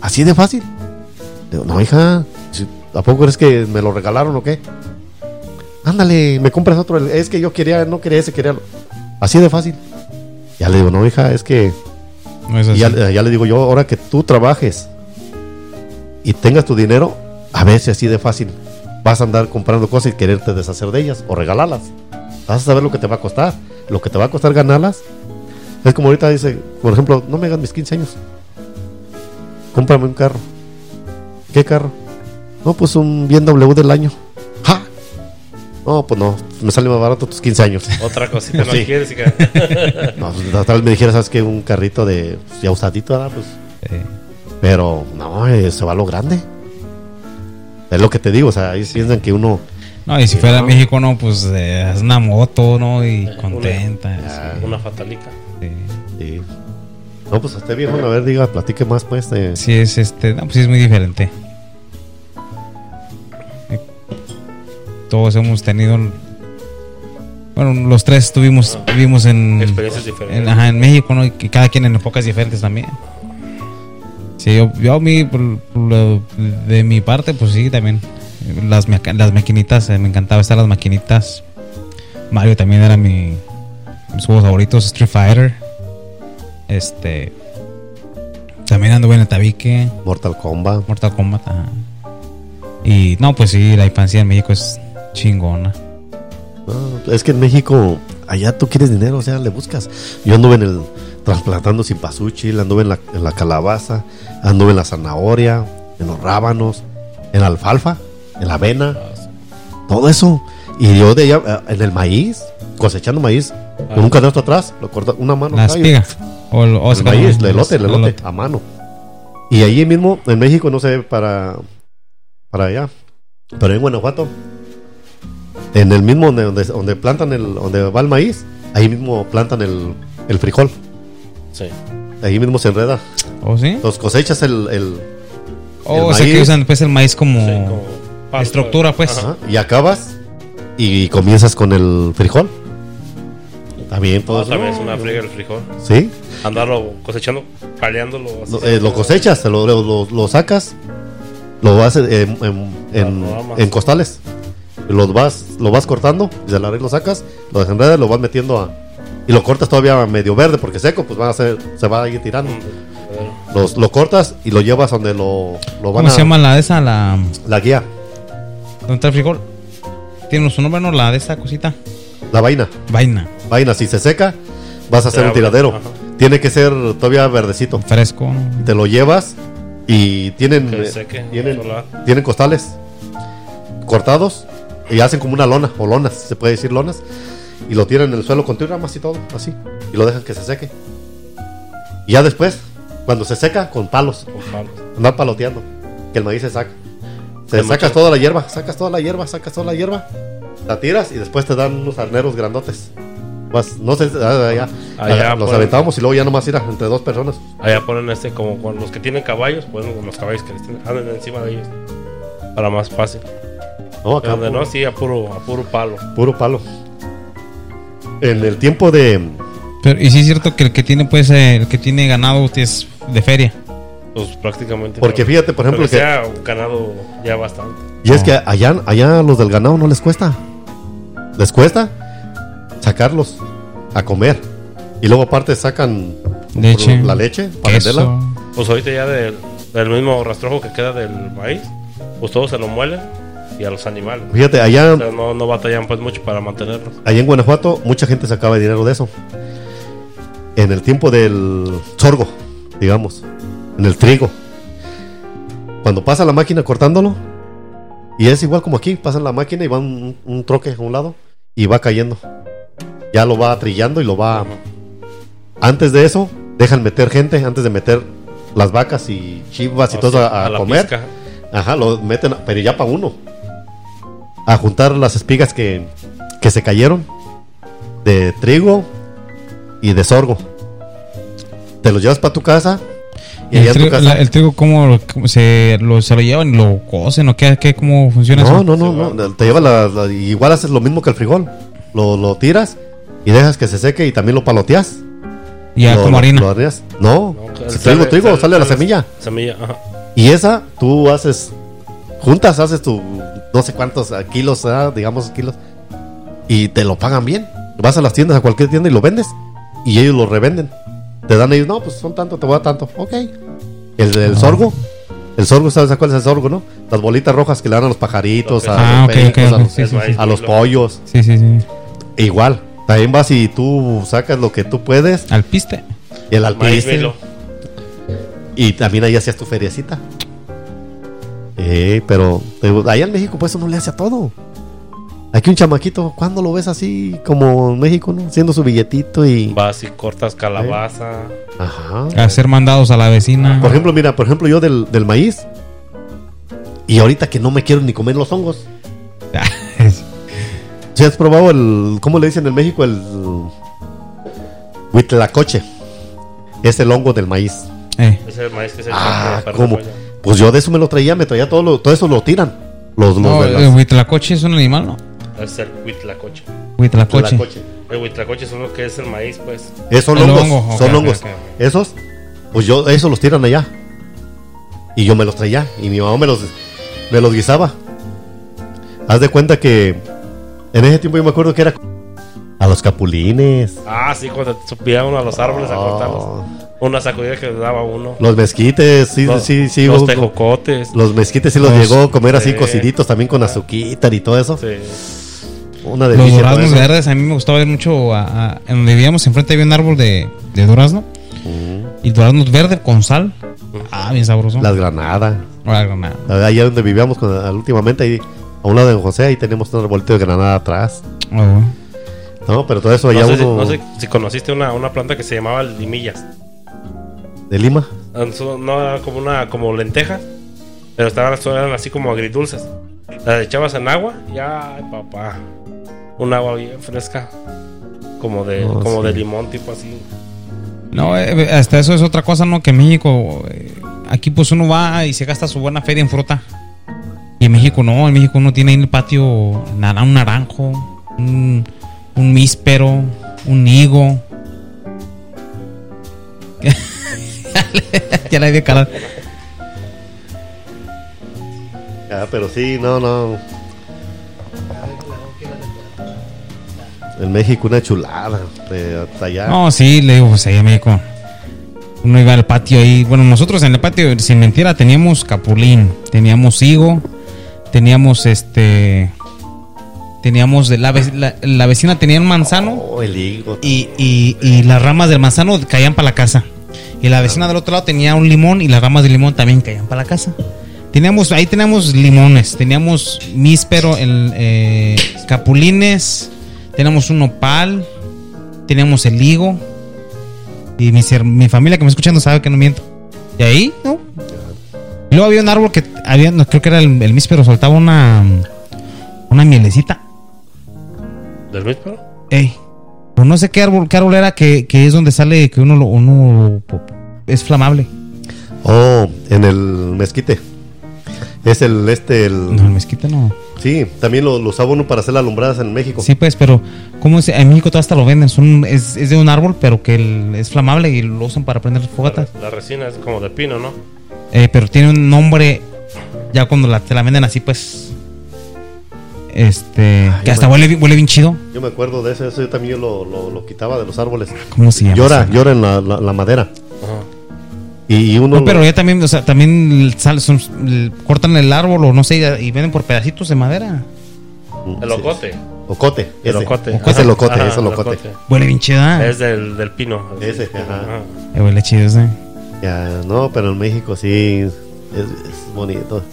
Así de fácil. Digo, no, hija, ¿a poco crees que me lo regalaron o qué? Ándale, me compras otro. Es que yo quería, no quería ese, quería. Así de fácil. Ya le digo, no, hija, es que no es así. ya, ya le digo yo, ahora que tú trabajes y tengas tu dinero, a ver si así de fácil vas a andar comprando cosas y quererte deshacer de ellas o regalarlas. Vas a saber lo que te va a costar. Lo que te va a costar ganarlas. Es como ahorita dice, por ejemplo, no me hagas mis 15 años. Cómprame un carro. ¿Qué carro? No, pues un BMW del año. ¡Ja! No, pues no, me sale más barato tus 15 años. Otra cosita no Sí. quieres. hija. No, pues, tal vez me dijeras, ¿sabes qué? Un carrito de pues, ya usadito, ¿verdad? Pues Eh, pero no, eh, se va a lo grande. Es lo que te digo, o sea, ahí piensan que uno. No, y si fuera a México, no, pues eh, es una moto, ¿no? Y contenta. sí, Una fatalica. sí. sí. No, pues esté bien, bueno, a ver, diga, platique más, pues. de- Sí, es este, no, pues sí es muy diferente. Todos hemos tenido, bueno, los tres estuvimos, vivimos en, Experiencias diferentes. en, ajá, en México, ¿no? Y cada quien en épocas diferentes también. Sí, yo, yo a mí, por- por lo- de mi parte, pues sí, también. Las, las maquinitas, eh, me encantaba estar las maquinitas. Mario también era mi, mis juegos favoritos, Street Fighter. Este. También anduve en el tabique. Mortal Kombat. Mortal Kombat, ajá. Y no, pues sí, la infancia en México es chingona. No, es que en México, allá tú quieres dinero, o sea, le buscas. Yo anduve en el trasplantando sin pasuchil, anduve en la, en la calabaza, anduve en la zanahoria, en los rábanos, en la alfalfa, la avena, todo eso. Y yo de allá, eh, en el maíz, cosechando maíz, con un canasto atrás, lo corta una mano. La espiga. O el, el maíz, el elote, el elote, a mano. Y allí mismo, en México, no sé, para, para allá, pero en Guanajuato, en el mismo donde, donde, plantan el, donde va el maíz, ahí mismo plantan el, el frijol. Sí. Ahí mismo se enreda ¿O sí? Los cosechas el, el- O el o sea que maíz. usan pues el maíz como, Sí, como pasto. estructura, pues. Ajá. y acabas y comienzas con el frijol. También todo No, eso. también es una friega el frijol. Sí, Andarlo cosechando, paleándolo. lo, eh, lo cosechas, lo, lo- lo- lo sacas, lo haces en, en- en- costales. Los vas, lo vas cortando, y de la raíz lo sacas, lo desenredas, lo vas metiendo a. Y lo cortas todavía medio verde, porque seco, pues van a ser, se va a ir tirando. Mm, Los, lo cortas y lo llevas donde lo, lo van ¿Cómo a. se llama la esa? La, La guía, ¿Dónde está el frijol? Tiene su nombre, ¿no? La de esa cosita. la vaina. Vaina. Vaina, si se seca, vas a hacer un tiradero. ajá. Tiene que ser todavía verdecito. Fresco. Te lo llevas y tienen, Que eh, seque, tienen, tienen costales cortados y hacen como una lona o lonas, se puede decir lonas, y lo tiran en el suelo con ramas y todo, así, y lo dejan que se seque. Y ya después, cuando se seca, con palos, Con palos. andar paloteando, que el maíz se saca. Se Hay sacas mucho- toda la hierba, sacas toda la hierba, sacas toda la hierba, la tiras y después te dan unos arneros grandotes. Vas, no sé, ah, allá, Allá los por- aventábamos y luego ya nomás ir entre dos personas. Allá ponen este como con los que tienen caballos, ponen con los caballos que les tienen, andan encima de ellos. Para más fácil. No, acá Donde puro, no, sí, a puro, a puro palo. puro palo. En el tiempo de, Pero, y sí es cierto que el que tiene, pues, eh, el que tiene ganado es de feria. Pues prácticamente. Porque fíjate, por ejemplo, para que que- sea un ganado ya bastante. Y es que allá, allá a los del ganado no les cuesta. Les cuesta sacarlos a comer. Y luego aparte sacan Leche. la leche para venderla. Pues ahorita ya del, del mismo rastrojo que queda del maíz, pues todos se lo muelen y a los animales. Fíjate, allá, O sea, no, no batallan pues mucho para mantenerlos. allá en Guanajuato mucha gente sacaba dinero de eso. En el tiempo del sorgo, digamos. En el trigo. Cuando pasa la máquina cortándolo. Y es igual como aquí, pasa la máquina y va un, un troque a un lado y va cayendo. Ya lo va trillando y lo va... Antes de eso, dejan meter gente, antes de meter las vacas y chivas y O todo sea, a, comer. pizca. Ajá, lo meten, pero ya para uno. A juntar las espigas que, que se cayeron de trigo y de sorgo. Te los llevas para tu casa y ¿Y allá el, tu trigo, casa. la- el trigo cómo, se, lo, se lo llevan lo cocen o qué, qué cómo funciona no, eso? no, no, no, Te llevas la, la- igual haces lo mismo que el frijol. Lo, lo tiras y dejas que se seque y también lo paloteas. Ya Lo- como harina. lo. No, No, el sale- trigo, trigo, sale- sale la semilla. Semilla, ajá. Y esa tú haces, juntas, haces tu no sé cuántos ah, kilos, digamos kilos, y te lo pagan bien. Vas a las tiendas, a cualquier tienda y lo vendes, y ellos lo revenden. Te dan ellos, no, pues son tanto, te voy a dar tanto. Ok. El, el sorgo, el sorgo, ¿sabes cuál es el sorgo, no? Las bolitas rojas que le dan a los pajaritos, a Ah, los a los, sí, sí, sí. a los Maíz, pollos. Sí, sí, sí. E igual, también vas y tú sacas lo que tú puedes, Al piste. y el alpiste. Y también ahí hacías tu feriecita. Eh, pero allá en México pues uno le hace a todo. Aquí un chamaquito, ¿cuándo lo ves así como en México, no? Haciendo su billetito y... Vas y cortas calabaza. Ajá. A ser mandados a la vecina. Por ejemplo, mira, por ejemplo yo del, del maíz. Y ahorita que no me quiero ni comer los hongos. ¿Sí has probado el... ¿Cómo le dicen en México? El... Huitlacoche. Es el hongo del maíz. Eh, Ese es el maíz que se Ah, ¿cómo? Pues yo de eso me lo traía, me traía todo, lo, todo eso lo tiran. Los, los no, de las- el huitlacoche es un animal, ¿no? Es el huitlacoche. Huitlacoche. Huitlacoche. El huitlacoche es lo que es el maíz, pues. Son El hongos, hongo, son hongos. Esos, pues yo, esos los tiran allá. Y yo me los traía. Y mi mamá me los, me los guisaba. Haz de cuenta que en ese tiempo yo me acuerdo que era a los capulines. Ah, sí, cuando subía uno a los árboles a cortarlos. Oh, Una sacudida que le daba uno. los mezquites, sí, Los- sí, sí. Los tejocotes. los mezquites sí los Los- llegó a comer así Sí. cociditos también con azuquita y todo eso. Sí. Una Los delicia. todo duraznos verdes, a mí me gustaba ver mucho. a- a- en donde vivíamos, enfrente había un árbol de, de durazno. Mm, Y duraznos verde con sal. Ah, bien sabroso. Las granadas. Ah, granada. Allá donde vivíamos con- últimamente, ahí, a un lado de José, ahí tenemos un arbolito de granada atrás. Ah. No, pero todo eso allá No sé, si, no sé si conociste una, una planta que se llamaba limillas. de Lima. No era como una como lenteja, pero estaban eran así como agridulces. Las echabas en agua y ay, papá. Un agua bien fresca. Como de, Oh, como sí. de limón, tipo así. No, eh, hasta eso es otra cosa, ¿no? Que en México, eh, aquí pues uno va y se gasta su buena feria en fruta. Y en México no, en México uno tiene en el patio un naranjo, un, un míspero, un higo. ya le dio cara. Ah, pero sí, no, no. En México una chulada. De hasta allá. No, sí, le digo, pues ahí en México. Uno iba al patio ahí. Bueno, nosotros en el patio, sin mentira, teníamos capulín, teníamos higo, teníamos este. Teníamos de la, ve- la, la vecina tenía un manzano Oh, el higo. y, y, y las ramas del manzano caían para la casa. Y la vecina del otro lado tenía un limón y las ramas del limón también caían para la casa. Teníamos, ahí teníamos limones, teníamos míspero, el, eh, capulines, teníamos un nopal, teníamos el higo. Y mi, ser- mi familia que me está escuchando sabe que no miento. Y ahí, ¿no? Y luego había un árbol que había, no, creo que era el, el míspero, soltaba una, una mielecita. ¿Del míspero? Ey. Pero no sé qué árbol, qué árbol era que, que es donde sale que uno lo, uno lo- es flamable. Oh, en el mezquite. Es el este, el. No, el mezquite no. Sí, también lo, lo usaba uno para hacer las alumbradas en México. Sí, pues, pero ¿cómo es? En México todavía hasta lo venden. Son, es, es de un árbol, pero que el- es flamable y lo usan para prender fogatas. La resina es como de pino, ¿no? Eh, pero tiene un nombre. Ya cuando la, te la venden así, pues. Este. que hasta me- huele, bien- huele bien chido. Yo me acuerdo de eso, eso yo también lo, lo, lo quitaba de los árboles. ¿Cómo se llama? Llora, llora en la, la- la madera. Ajá. Y, uno. No, pero ya también, o sea, también sal- son- cortan el árbol o no sé y venden por pedacitos de madera. El ocote. Ocote. El ese. ocote. Ese es el ocote, Ajá, ese es el el ocote. Huele bien chida. Es del, del pino. Ese, ajá. Eh, huele chido ese. Ya, no, pero en México sí es, es bonito.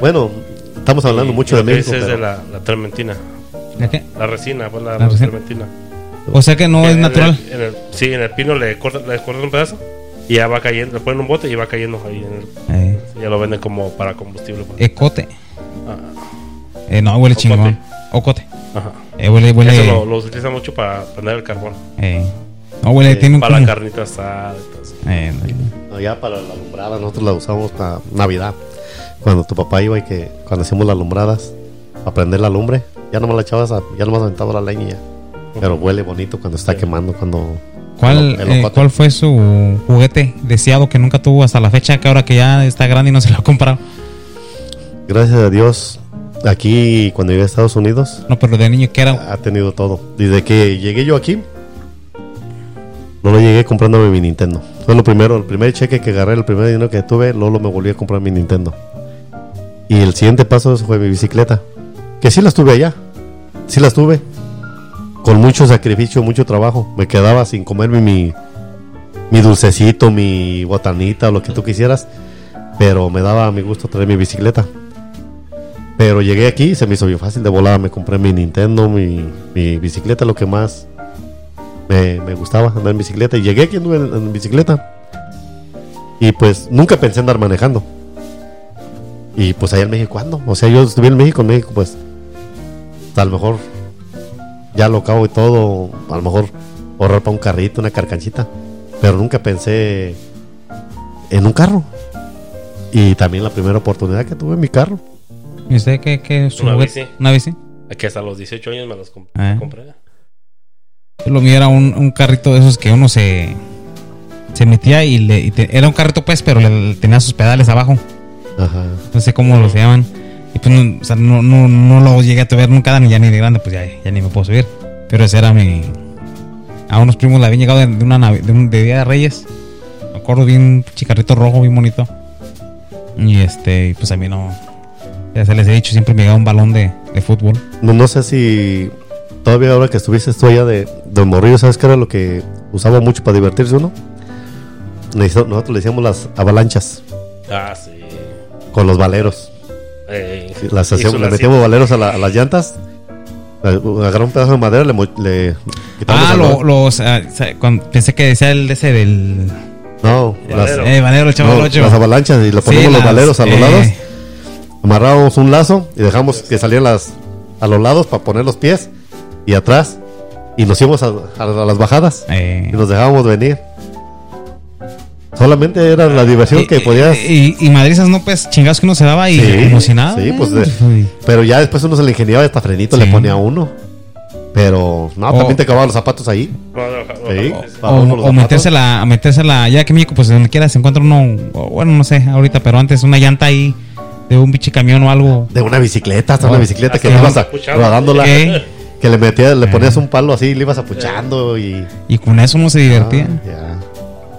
Bueno, estamos hablando Y- mucho y de México. dices pero- de la, la trementina. ¿De qué? La resina, pues la, La la resina. trementina. O sea que no es En el- natural. en el- sí, en el pino le cortan, le cortan un pedazo y ya va cayendo. Le ponen un bote y va cayendo ahí. En el, Eh, ya lo venden como para combustible. pues. ecote. Ah, Eh, no, huele Ocote. chingón. Ocote. ajá. Eh, huele, huele. Eso lo, lo utilizan mucho para prender el carbón. eh, no, huele, Eh, tiene un Para la carnita asada y todo eso. eh, No, ya para la alumbrada, nosotros la usamos para Navidad. Cuando tu papá iba y que cuando hacíamos las alumbradas, a prender la lumbre, ya nomás la echabas, a- ya nomás aventaba la leña y ya. Pero huele bonito cuando está quemando, cuando... ¿Cuál, eh. ¿Cuál fue su juguete deseado que nunca tuvo hasta la fecha? Que ahora que ya está grande y no se lo ha comprado. Gracias a Dios, aquí cuando llegué a Estados Unidos, No, pero de niño que era. ha tenido todo. Desde que llegué yo aquí, no lo llegué comprándome mi Nintendo. Fue lo primero, el primer cheque que agarré, el primer dinero que tuve, Lolo me volví a comprar mi Nintendo. Y el siguiente paso fue mi bicicleta. Que sí las tuve allá. Sí las tuve. Con mucho sacrificio, mucho trabajo. Me quedaba sin comerme mi, mi dulcecito, mi botanita, lo que tú quisieras. Pero me daba mi gusto traer mi bicicleta. Pero llegué aquí y se me hizo bien fácil de volada. Me compré mi Nintendo, mi, bicicleta, lo que más me, gustaba andar en bicicleta. Y llegué aquí en, en bicicleta. Y pues nunca pensé andar manejando. Y pues allá en México, ¿cuándo? O sea, yo estuve en México, en México, pues a lo mejor ya lo acabo y todo. A lo mejor ahorrar para un carrito, una carcanchita. Pero nunca pensé en un carro. Y también la primera oportunidad que tuve en mi carro. ¿Y usted qué, qué es Una bici. Una bici. Aquí hasta los 18 años me los comp- Ah. compré. Lo mío era un, un carrito de esos que uno se. Se metía y, le, y te- era un carrito, pues, pero le, tenía sus pedales abajo. Ajá. No sé cómo los llaman. Pues no, o sea, no, no, no lo llegué a ver nunca, ni ya ni de grande, pues ya, ya ni me puedo subir. Pero ese era mi. A unos primos le habían llegado de, de una navi- de, un, de Día de Reyes. Me acuerdo bien, chicarrito rojo, bien bonito. Y este, pues a mí no. Ya se les he dicho, siempre me llegaba un balón de, de fútbol. No, no sé si todavía ahora que estuviste tú allá de, de Morrillo, ¿sabes qué era lo que usaba mucho para divertirse uno? Nosotros le decíamos las avalanchas Ah, sí. con los valeros. Eh, Las hizo hacíamos, le metíamos valeros a, la- a las llantas, agarramos un pedazo de madera, le, le Ah, lo- cuando- pensé que decía el de ese del. No, El las, valero. Eh, Valero, chavo no, las avalanchas y le Sí, poníamos los las, valeros a los eh, lados, amarrábamos un lazo y dejamos que salieran las a los lados para poner los pies y atrás. Y nos íbamos a, a- a las bajadas. Eh, y nos dejábamos venir Solamente era la diversión Y- que podías. Y, y madrizas, no, pues chingados que uno se daba y emocionado. sí, eh. pues de- pero ya después uno se le ingeniaba hasta frenito Sí. le ponía uno. Pero no, O- también te acababan los zapatos ahí. Sí. O, o metérsela, a metérsela, ya que en México, pues donde quiera se encuentra uno, bueno, no sé, ahorita, pero antes una llanta ahí de un biche camión o algo. De una bicicleta, hasta una bicicleta que le ibas a, rodándola. ¿Qué? Que le metías, le ponías Eh. un palo así y le ibas apuchando y. Y con eso uno se divertía. Ah, ya.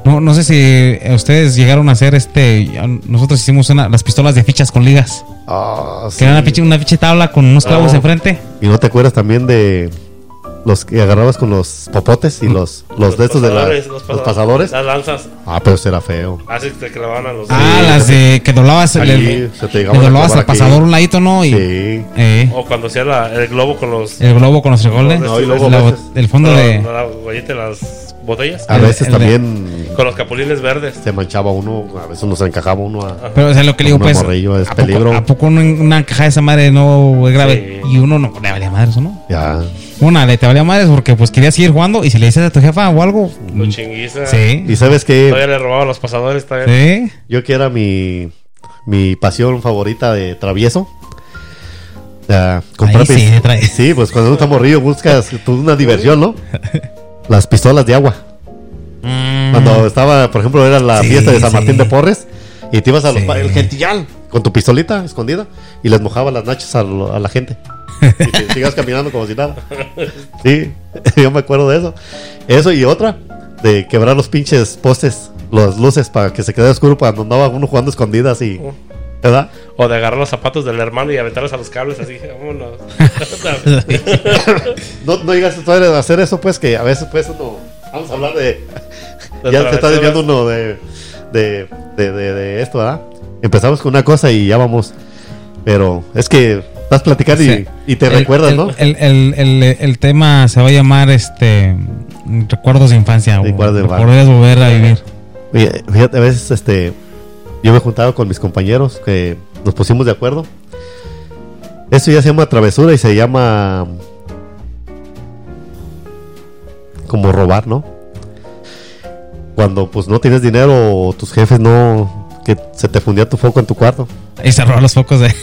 No, no sé si eh, ustedes llegaron a hacer este. Nosotros hicimos una, las pistolas de fichas con ligas. Ah, sí. Que era una pinche, una pinche tabla con unos clavos Ah. enfrente. Y no te acuerdas también de los que agarrabas con los popotes y los, los, de estos de la- pasadores, los, pasadores. Las lanzas. Ah, pero eso era feo. Así te clavaban a los Ah, Sí. las de que doblabas, le, se te le doblabas al aquí. pasador un ladito, ¿no? Y Sí. eh, O cuando hacía la- el globo con los. el globo con los frijoles. No, y luego la el fondo la- de. la de las botellas. A El- veces el de- también Con los capulines verdes. se manchaba uno, a veces nos encajaba uno a... Pero o sea, lo que le digo, pues. morrillo, es ¿a poco- peligro. ¿A poco, una, una caja de esa madre no es grave? Sí. Y uno no le valía madres, ¿o no? Ya. Una, le te valía madres porque pues querías seguir jugando y si le dices a tu jefa o algo. Tu chinguiza. Sí. Y sabes que Todavía le robaban los pasadores también. Sí. yo que era mi, mi pasión favorita de travieso. Ya, comprar sí, sí, pues cuando uno está morrillo buscas tú una diversión, ¿no? Las pistolas de agua. Cuando estaba, por ejemplo, era la Sí, fiesta de San sí. Martín de Porres y te ibas al Sí. el gentillal con tu pistolita escondida y les mojaba las nachas a, lo- a la gente. Y te sigas caminando como si nada. Sí, yo me acuerdo de eso. Eso y otra, de quebrar los pinches postes, las luces para que se quede oscuro cuando andaba uno jugando escondidas y... ¿Verdad? O de agarrar los zapatos del hermano y aventarlos a los cables así. Vámonos. No, no llegas a hacer eso, pues, que a veces, pues, uno... Vamos a hablar de... Ya se está desviando uno de, de, de, de- de esto, ¿verdad? Empezamos con una cosa y ya vamos. Pero es que estás platicando y- Sí. y, te El- recuerdas, el, ¿no? El, el, el, el tema se va a llamar este recuerdos de infancia. Recuerdos de. Podrías volver a vivir. Oye, fíjate, a veces este, yo me he juntado con mis compañeros que nos pusimos de acuerdo. Esto ya se llama travesura y se llama como robar, ¿no? Cuando pues no tienes dinero o tus jefes no que se te fundía tu foco en tu cuarto. Y se los focos de.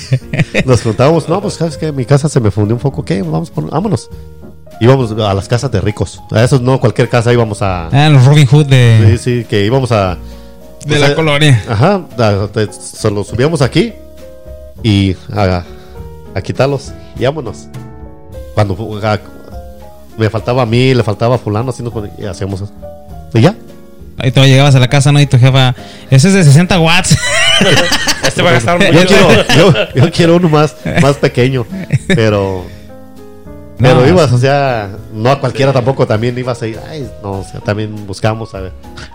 Nos juntábamos, no, pues sabes que en mi casa se me fundió un foco, ¿qué? Vamos, por- vámonos. Íbamos a las casas de ricos. A esos no, cualquier casa íbamos a... Ah, los Robin Hood de, Sí, sí, que íbamos a... de pues, la a- colonia. Ajá, a- te- se los subíamos aquí y a, a quitarlos y vámonos. Cuando me faltaba a mí, le faltaba a fulano, así nos y hacíamos Y ya. Ahí te llegabas a la casa, ¿no? Y tu jefa, ese es de 60 watts. Este va a gastar mucho. Yo quiero, yo, yo quiero uno más, más pequeño, pero... Pero No, ibas, o sea, no a cualquiera tampoco, también ibas a ir, ay, no, o sea, también buscamos, a ver.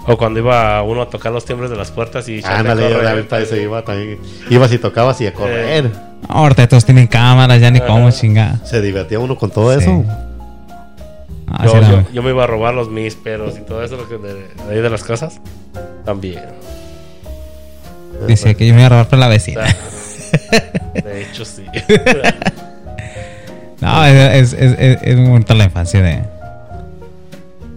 O cuando iba uno a tocar los timbres de las puertas y Ándale, también para eso iba, también. Ibas y tocabas y a correr. Ahorita todos tienen cámaras, ya ni cómo chingar. Se divertía uno con todo Sí. eso. Ah, Yo, yo, yo me iba a robar los mísperos y todo eso lo que de, de ahí de las casas. También. Dice que yo me iba a robar para la vecina. sea, de hecho, sí. No, es, es, es, es muy bonita la infancia de.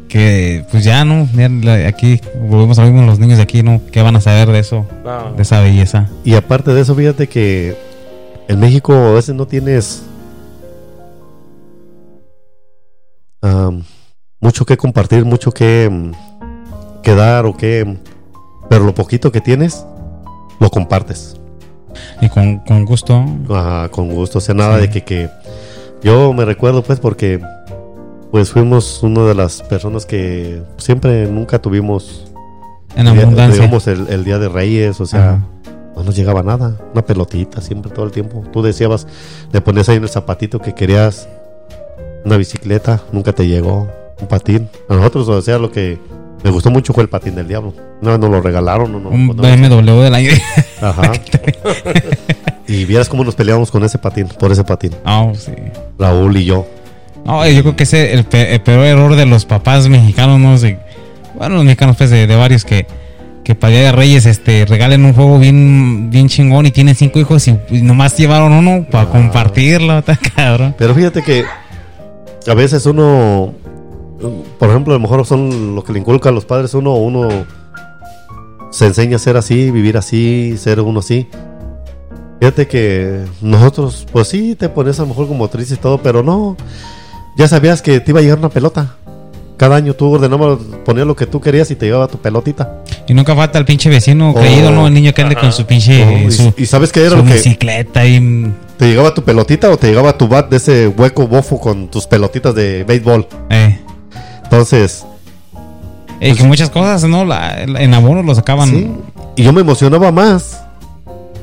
Que pues ya, ¿no? Ya aquí volvemos a lo mismo los niños de aquí, ¿no? ¿Qué van a saber de eso? No. De esa belleza. Y aparte de eso, fíjate que en México a veces no tienes mucho que compartir, mucho que, mm, que dar o que... Pero lo poquito que tienes, lo compartes. Y con, con gusto. Ajá, con gusto. O sea, nada Sí. de que, que... Yo me recuerdo pues porque pues fuimos una de las personas que siempre nunca tuvimos... En día- abundancia. Tuvimos el, el Día de Reyes, o sea... Ajá. no nos llegaba nada. Una pelotita siempre, todo el tiempo. Tú decías, le ponías ahí en el zapatito que querías una bicicleta, nunca te llegó. Un patín. A nosotros, o sea, lo que me gustó mucho fue el patín del diablo. No, nos lo regalaron. No, no, Un BMW del año. Ajá. y vieras cómo nos peleábamos con ese patín, por ese patín. No, sí. Raúl y yo. No, yo creo que ese es el, pe- el peor error de los papás mexicanos, ¿no? De- bueno, los mexicanos, pues, de, de varios que, que para Día de Reyes este, regalen un juego bien, bien chingón y tienen cinco hijos y, y nomás llevaron uno para Ah. compartirlo, está cabrón. Pero fíjate que a veces uno, por ejemplo, a lo mejor son lo que le inculcan los padres, uno, uno se enseña a ser así, vivir así, ser uno así. Fíjate que nosotros, pues sí, te pones a lo mejor como triste y todo, pero no. Ya sabías que te iba a llegar una pelota. Cada año tú ordenabas, ponías lo que tú querías y te llegaba tu pelotita. Y nunca falta el pinche vecino creído, ¿no? El niño que ande Ajá. con su pinche. Oh, y- su, y, sabes qué era su lo que bicicleta y. te llegaba tu pelotita o te llegaba tu bat de ese hueco bofo con tus pelotitas de béisbol. Eh. Entonces, Y que muchas cosas, ¿no? La- la- en abono lo sacaban. Sí. Y yo me emocionaba más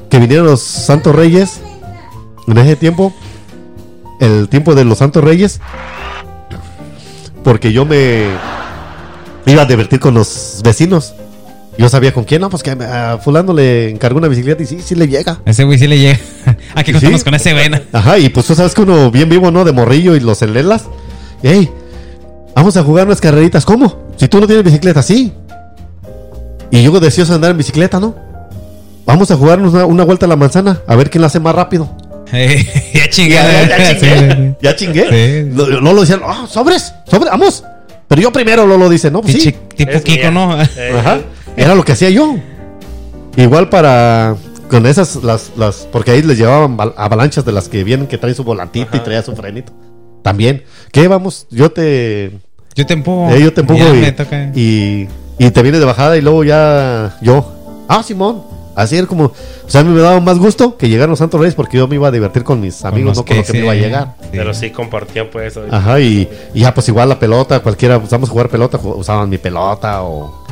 que vinieran los Santos Reyes en ese tiempo, el tiempo de los Santos Reyes, porque yo me iba a divertir con los vecinos. Yo sabía con quién, no, pues que a fulano le encargó una bicicleta y sí, sí le llega. Ese güey sí le llega. Hay que Sí. contarnos con ese vena. Ajá, y pues tú sabes que uno bien vivo, ¿no? De morrillo y los enlelas. Ey, vamos a jugar unas carreritas. ¿Cómo? Si tú no tienes bicicleta, sí. Y yo deseoso de andar en bicicleta, ¿no? Vamos a jugar una, una vuelta a la manzana, a ver quién la hace más rápido. Ya chingué. Ya, ya, ya Sí, chingué. Ya chingué. Sí. Lo- Lolo decía, ah, sobres, sobres, vamos. Pero yo primero, Lolo dice, no, pues sí. tipo Es Kiko, mía. ¿no? Ajá. Era lo que hacía yo. Igual para con esas las las porque ahí les llevaban val- avalanchas de las que vienen que traen su volantito y traía su frenito. También. ¿Qué vamos? Yo te Yo te empujo. eh, yo te empujo y, toca. y y te vienes de bajada y luego ya yo. Ah, Simón. Así era como, o sea, a mí me daba más gusto que llegaran los Santos Reyes porque yo me iba a divertir con mis amigos, no con lo que me iba a llegar. sí. Pero sí compartían pues eso. Ajá, y, y ya pues igual la pelota, cualquiera, pues vamos a jugar pelota, usaban mi pelota o...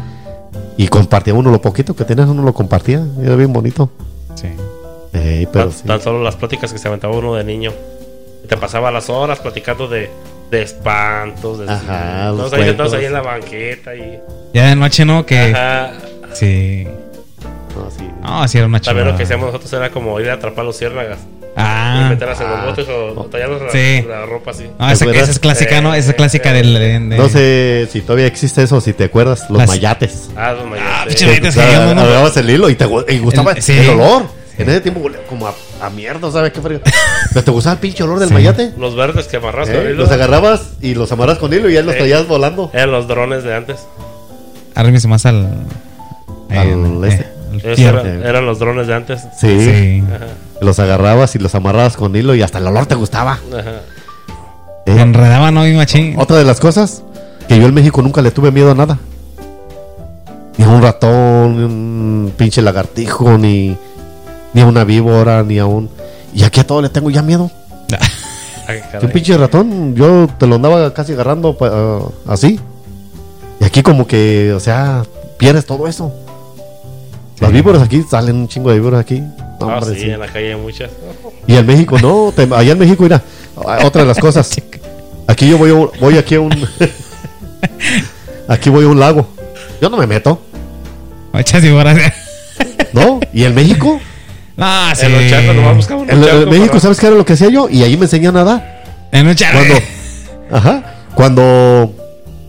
Y compartía uno lo poquito que tenías, uno lo compartía, era bien bonito. Sí. Ey, pero tan, sí. tan solo las pláticas que se aventaba uno de niño. Te pasaba las horas platicando de, de espantos, de Ajá, los todos ahí cuentos. ahí en la banqueta y. Ya de noche, ¿no? Que. Ajá. Sí. No, sí. No, así era una También lo que hacíamos nosotros era como ir a atrapar los ciérnagas. y Ah. meterlas en los ah. botes o, o tallarlos la, Sí. la ropa así. No, esa, ¿Te acuerdas? esa es clásica, ¿no? Esa es clásica Eh, del. de- No sé si todavía existe eso, si te acuerdas, los Las- mayates. Ah, los mayores. Ah, sí. mayates. o sea, sí, el hilo y te y gustaba El- el, sí. olor. Sí. En ese tiempo como a, a mierda, ¿sabes qué frío? ¿Pero te gustaba el pinche olor del Sí. mayate? Los verdes que amarras ¿Eh? con hilo. Los agarrabas y los amarras con hilo y ya los Sí. traías volando. Eran los drones de antes. Arrímese más al. Al eh, este. al Esos fierro. eran, eran los drones de antes. Sí. Sí. Ajá. Los agarrabas y los amarrabas con hilo y hasta el olor te gustaba. Ajá. ¿eh? Me enredaba, ¿no? Mi machín. Otra de las cosas que yo en México nunca le tuve miedo a nada. Ni a un ratón, ni a un pinche lagartijo, ni, ni a una víbora, ni a un... Y aquí a todo le tengo ya miedo. Un pinche ratón, yo te lo andaba casi agarrando ah, así. Y aquí como que, o sea, pierdes todo eso. Las Sí. víboras aquí, salen un chingo de víboras aquí. Ah, sí, sí. en la calle hay muchas. Y en México, no, te- allá en México, mira, ah, otra de las cosas. Aquí yo voy, a- voy aquí a un... aquí voy a un lago. Yo no me meto, Muchas víboras. ¿no? ¿Y en México? No, sí. En los charcos nomás buscamos En, en México, ¿sabes qué era lo que hacía yo? Y ahí me enseñé a nadar. En un charco. Cuando... Ajá. Cuando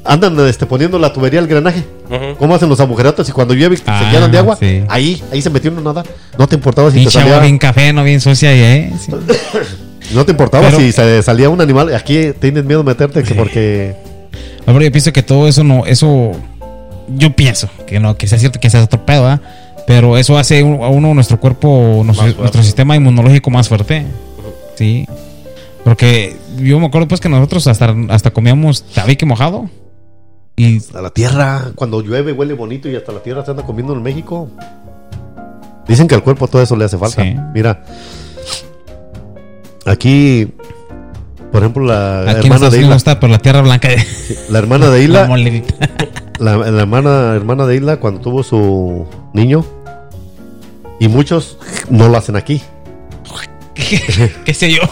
andan este, poniendo la tubería al drenaje. Ujú. ¿Cómo hacen los agujeratos? Y cuando llueve Ah, se llenan de agua, sí. ahí, ahí se metió uno a nadar. No te importaba si te agua salía, bien café, no bien sucia y eh. Sí. no te importaba Pero- si se salía un animal. Aquí tienes miedo de meterte que Sí. porque pero yo pienso que todo eso no, eso yo pienso que no, que sea cierto que sea otro pedo, ¿verdad? Pero eso hace a uno nuestro cuerpo, nuestro, sistema inmunológico más fuerte. Sí. Porque yo me acuerdo pues que nosotros hasta, hasta comíamos tabique mojado. Y a la tierra, cuando llueve huele bonito y hasta la tierra se anda comiendo en México. Dicen que al cuerpo todo eso le hace falta. Sí. Mira, aquí, por ejemplo, la aquí hermana de Isla, está por la tierra blanca de la hermana de la Isla, molenita. la, la hermana, hermana de Isla cuando tuvo su niño y muchos no lo hacen aquí. ¿Qué sé yo?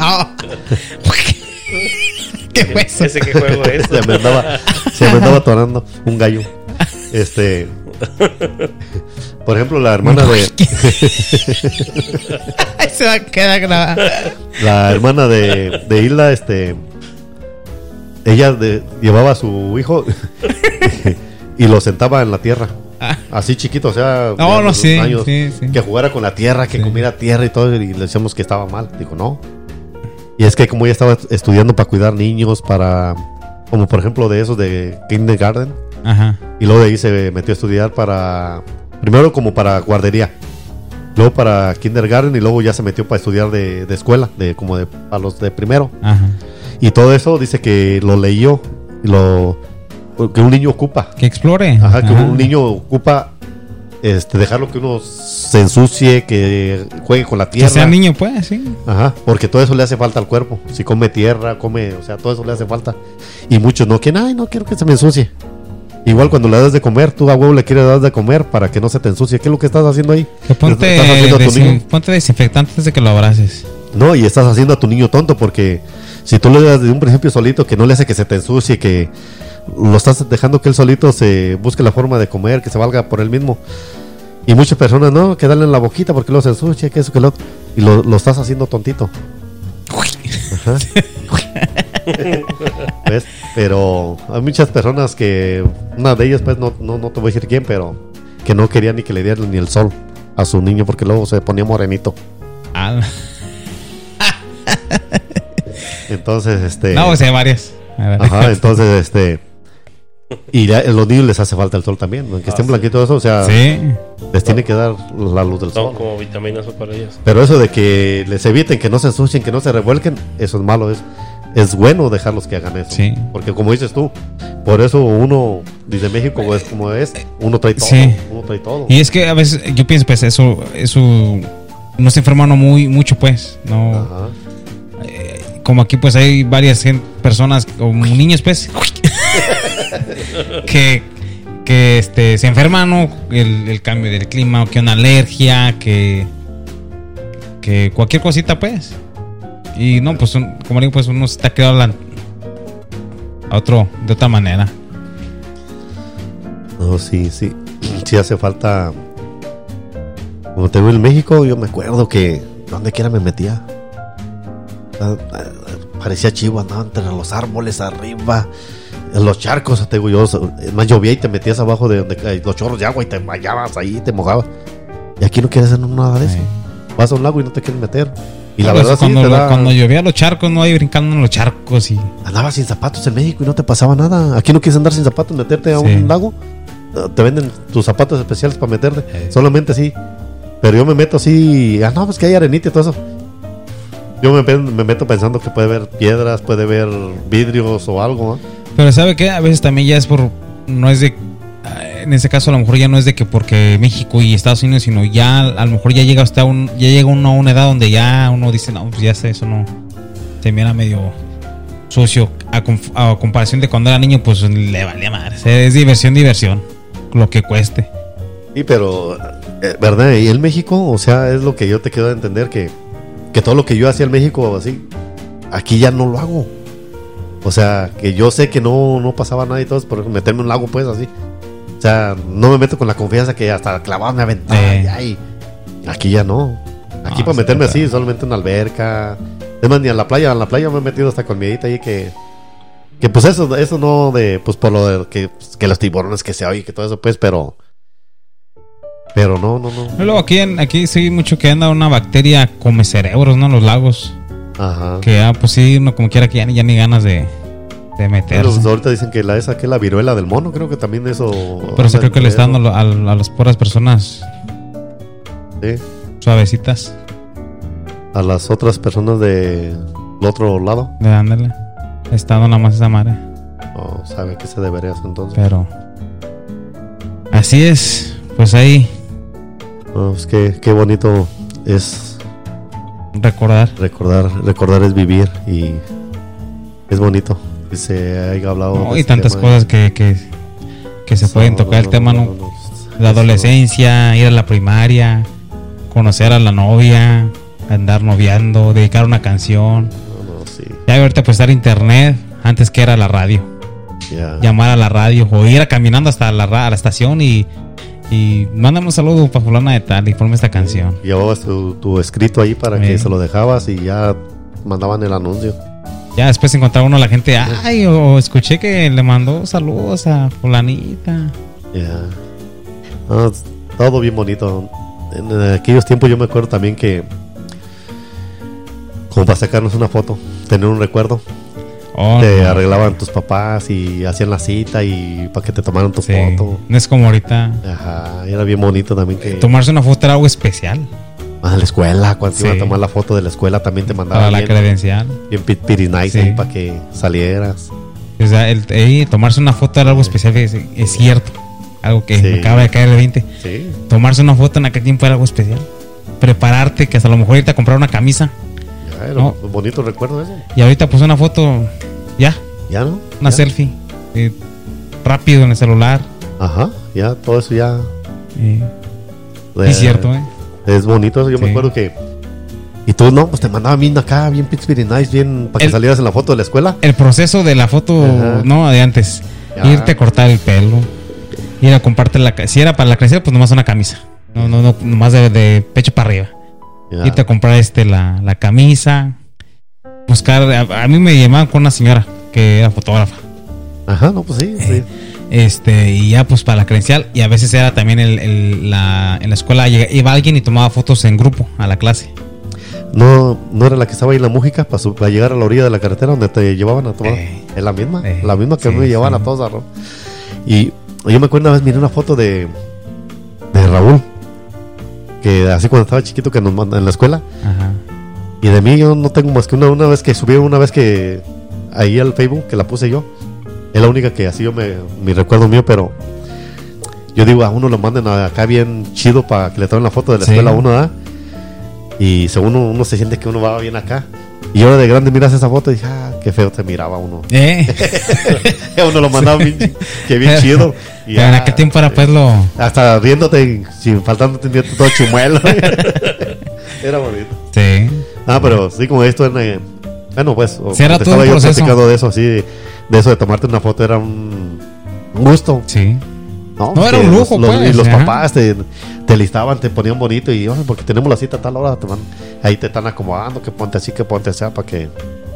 ¿Qué fue eso? ¿Ese qué juego es? se me andaba, se me andaba atorando un gallo. Este, por ejemplo, la hermana de Se va a quedar grabado. la hermana de, de Isla, este, ella de- llevaba a su hijo y lo sentaba en la tierra. así chiquito, o sea, No, de no, los sí, años, sí, sí. que jugara con la tierra, que comiera tierra y todo, y le decíamos que estaba mal. Dijo, no. Y es que como ella estaba estudiando para cuidar niños, para, como por ejemplo de esos de kindergarten, Ajá. Y luego de ahí se metió a estudiar para. Primero como para guardería. Luego para kindergarten y luego ya se metió para estudiar de, de escuela, de como de a los de primero. Ajá. Y todo eso dice que lo leyó. Y lo. Que un niño ocupa. Que explore. Ajá, que un niño ocupa este, dejarlo que uno se ensucie, que juegue con la Que tierra. sea niño, pues, sí. Ajá, porque todo eso le hace falta al cuerpo. Si come tierra, come, o sea, todo eso le hace falta. Y muchos no quieren, ay, no quiero que se me ensucie. Igual cuando le das de comer, tú a huevo le quieres dar de comer para que no se te ensucie. ¿Qué es lo que estás haciendo ahí? Que ponte, ¿Estás haciendo a tu niño? ponte desinfectante antes de que lo abraces. No, y estás haciendo a tu niño tonto porque si tú le das de un principio solito que no le hace que se te ensucie, que lo estás dejando que él solito se busque la forma de comer, que se valga por él mismo. Y muchas personas, no, que darle en la boquita porque lo se ensucia, que eso, que lo otro. Y lo, lo estás haciendo tontito. Ajá. ¿Ves? Pero hay muchas personas que, una de ellas, pues no, no, no te voy a decir quién, pero que no quería ni que le dieran ni el sol a su niño porque luego se ponía morenito. Ah, Entonces, este. no, o sea, varias. Ajá, entonces, este. Y ya, a los niños les hace falta el sol también, aunque Ah, estén sí. blanquitos, eso, o sea, Sí. les tiene que dar la luz del Son sol. como vitaminas para ellos. Pero eso de que les eviten, que no se ensucien, que no se revuelquen, eso es malo. Es, es bueno dejarlos que hagan eso. Sí. Porque como dices tú, por eso uno, desde México es como es, uno trae todo. Sí. Uno trae todo. Y es que a veces yo pienso, pues, eso, eso no se enferma uno muy, mucho, pues. No. Ajá. Como aquí, pues, hay varias personas, como niños, pues, que, que este, se enferman, ¿no? El, el cambio del clima, o que una alergia, que, que cualquier cosita, pues. Y no, pues, como digo, pues, uno se está quedando la- a otro, de otra manera. No, sí, sí. Sí hace falta. Como te veo en México, yo me acuerdo que donde quiera me metía. Ah, ah, Parecía chivo, andaba entre los árboles arriba, en los charcos, te digo yo. Más, llovía y te metías abajo de donde los chorros de agua y te bañabas ahí, te mojabas. Y aquí no quieres hacer nada de eso. Sí. Vas a un lago y no te quieres meter. Y la Pues, verdad, sí, cuando, te da- cuando llovía los charcos, no hay brincando en los charcos y. andabas sin zapatos en México y no te pasaba nada. Aquí no quieres andar sin zapatos, meterte a Sí. un lago. eh, Te venden tus zapatos especiales para meterte. Sí. Solamente así. Pero yo me meto así. Ah, no, pues que hay arenita y todo eso. Yo me, me meto pensando que puede haber piedras, puede haber vidrios o algo. ¿no? Pero ¿sabe qué? A veces también ya es por... No es de... En ese caso a lo mejor ya no es de que porque México y Estados Unidos, sino ya a lo mejor ya llega hasta un... Ya llega uno a una edad donde ya uno dice, no, pues ya sé, eso no... Se mira medio sucio a, a comparación de cuando era niño, pues le valía madre. Es diversión, diversión. Lo que cueste. Sí, pero, eh, ¿verdad? Y en México, o sea, es lo que yo te quiero entender que, que todo lo que yo hacía en México, así, aquí ya no lo hago. O sea, que yo sé que no, no pasaba nada y todo, por meterme en un lago, pues así. O sea, no me meto con la confianza que hasta clavado me aventaba. Eh. aquí ya no. Aquí No, para meterme así, solamente en una alberca. Es más, ni a la playa, a la playa me he metido hasta con miedita ahí que. Que pues eso, eso no de, pues por lo de que, pues, que los tiburones que se oye, que todo eso, pues, pero. Pero no, no, no. Luego aquí, en, aquí sí mucho que anda una bacteria come cerebros, ¿no? En los lagos. Ajá. Que ah, pues sí, uno como quiera que ya ni, ya ni ganas de, de Pero, meterse. pues, ahorita dicen que la esa que es la viruela del mono, creo que también eso. Pero sí creo que le está dando a, a- a las puras personas. Sí. suavecitas A las otras personas de del otro lado. de dándole. Está dando nada más esa madre. No sabe que se debería hacer entonces. Pero así es. Pues ahí pues qué, qué bonito es recordar. recordar. Recordar es vivir y es bonito que se haya hablado. No, y este tantas cosas que, que, que se pueden tocar no, el tema, ¿no? La adolescencia, ir a la primaria, conocer a la novia, andar noviando, dedicar una canción. Sí, Ya ahorita pues estar internet antes que era la radio. llamar a la radio o ir a caminando hasta la, a la estación y, y mándame un saludo para fulana de tal y ponme esta canción. Llevabas tu, tu escrito ahí para Sí. que se lo dejabas y ya mandaban el anuncio. Ya después encontraba uno a la gente, ay, o escuché que le mandó saludos a fulanita. Ya. No, todo bien bonito. En, en aquellos tiempos yo me acuerdo también que, como para sacarnos una foto, tener un recuerdo, Oh, te no. arreglaban tus papás y hacían la cita y para que te tomaran tu Sí. foto. No es como ahorita. Ajá, era bien bonito también que... Tomarse una foto era algo especial Ah, la escuela, cuando Sí. iban a tomar la foto de la escuela también te para mandaban la bien, credencial. bien pi- pretty nice Sí. para que salieras. O sea, el, eh, tomarse una foto era algo especial, es, es cierto. Algo que me acaba de caer el 20. Sí. Tomarse una foto en aquel tiempo era algo especial. Prepararte, que hasta a lo mejor irte a comprar una camisa. Ya, era No. un bonito recuerdo ese. Y ahorita pues una foto, ya, Ya, ¿no? una Ya. selfie. eh, rápido en el celular. Ajá, ya, todo eso ya... eh, eh, es cierto, ¿eh? Es bonito, yo me acuerdo que... Y tú, no, pues te mandaban bien acá, bien pretty nice, bien... Para que El- salieras en la foto de la escuela. El proceso de la foto, Ajá. no, de antes. Ya. Irte a cortar el pelo. Ir a comprarte la... Si era para la crecer, pues nomás una camisa. No, no, no, nomás de, de pecho para arriba. Irte a comprar este la, la camisa, buscar, a, a mí me llamaban con una señora que era fotógrafa, Ajá, no, pues sí, sí. Eh, este, y ya pues para la credencial, y a veces era también el, el- la, en la escuela iba alguien y tomaba fotos en grupo a la clase. No, no era la que estaba ahí en la música para, su- para llegar a la orilla de la carretera donde te llevaban a tomar. Eh. es la misma, Eh, la misma que sí, me llevaban sí. a todos a Y yo me acuerdo una vez miré una foto de, de Raúl, que así cuando estaba chiquito que nos mandan en la escuela. Ajá. Y de mí yo no tengo más que una, una vez que subí, una vez que ahí al Facebook, que la puse yo. Es la única que así yo me, mi recuerdo mío, pero yo digo, a uno lo manden acá bien chido para que le tomen la foto de la Sí. escuela a uno, ¿ah? Y según uno, uno se siente que uno va bien acá. Y yo de grande miras esa foto y dije, ah, qué feo se miraba uno. Eh, uno lo mandaba bien, que bien chido. Y, pero en aquel tiempo era pues lo... Hasta riéndote, sin faltándote todo chimuelo. Era bonito. Sí. Ah, pero sí, como esto en, eh, bueno, pues. Sí, era te todo estaba yo proceso. platicando de eso, así, de, de eso de tomarte una foto era un, un gusto. Sí. No, No, era un lujo, los- los- pues, Y los ajá. papás te, te listaban, te ponían bonito y, "Oye, porque tenemos la cita a tal hora, te van- ahí te están acomodando, que ponte así, que ponte así, para que.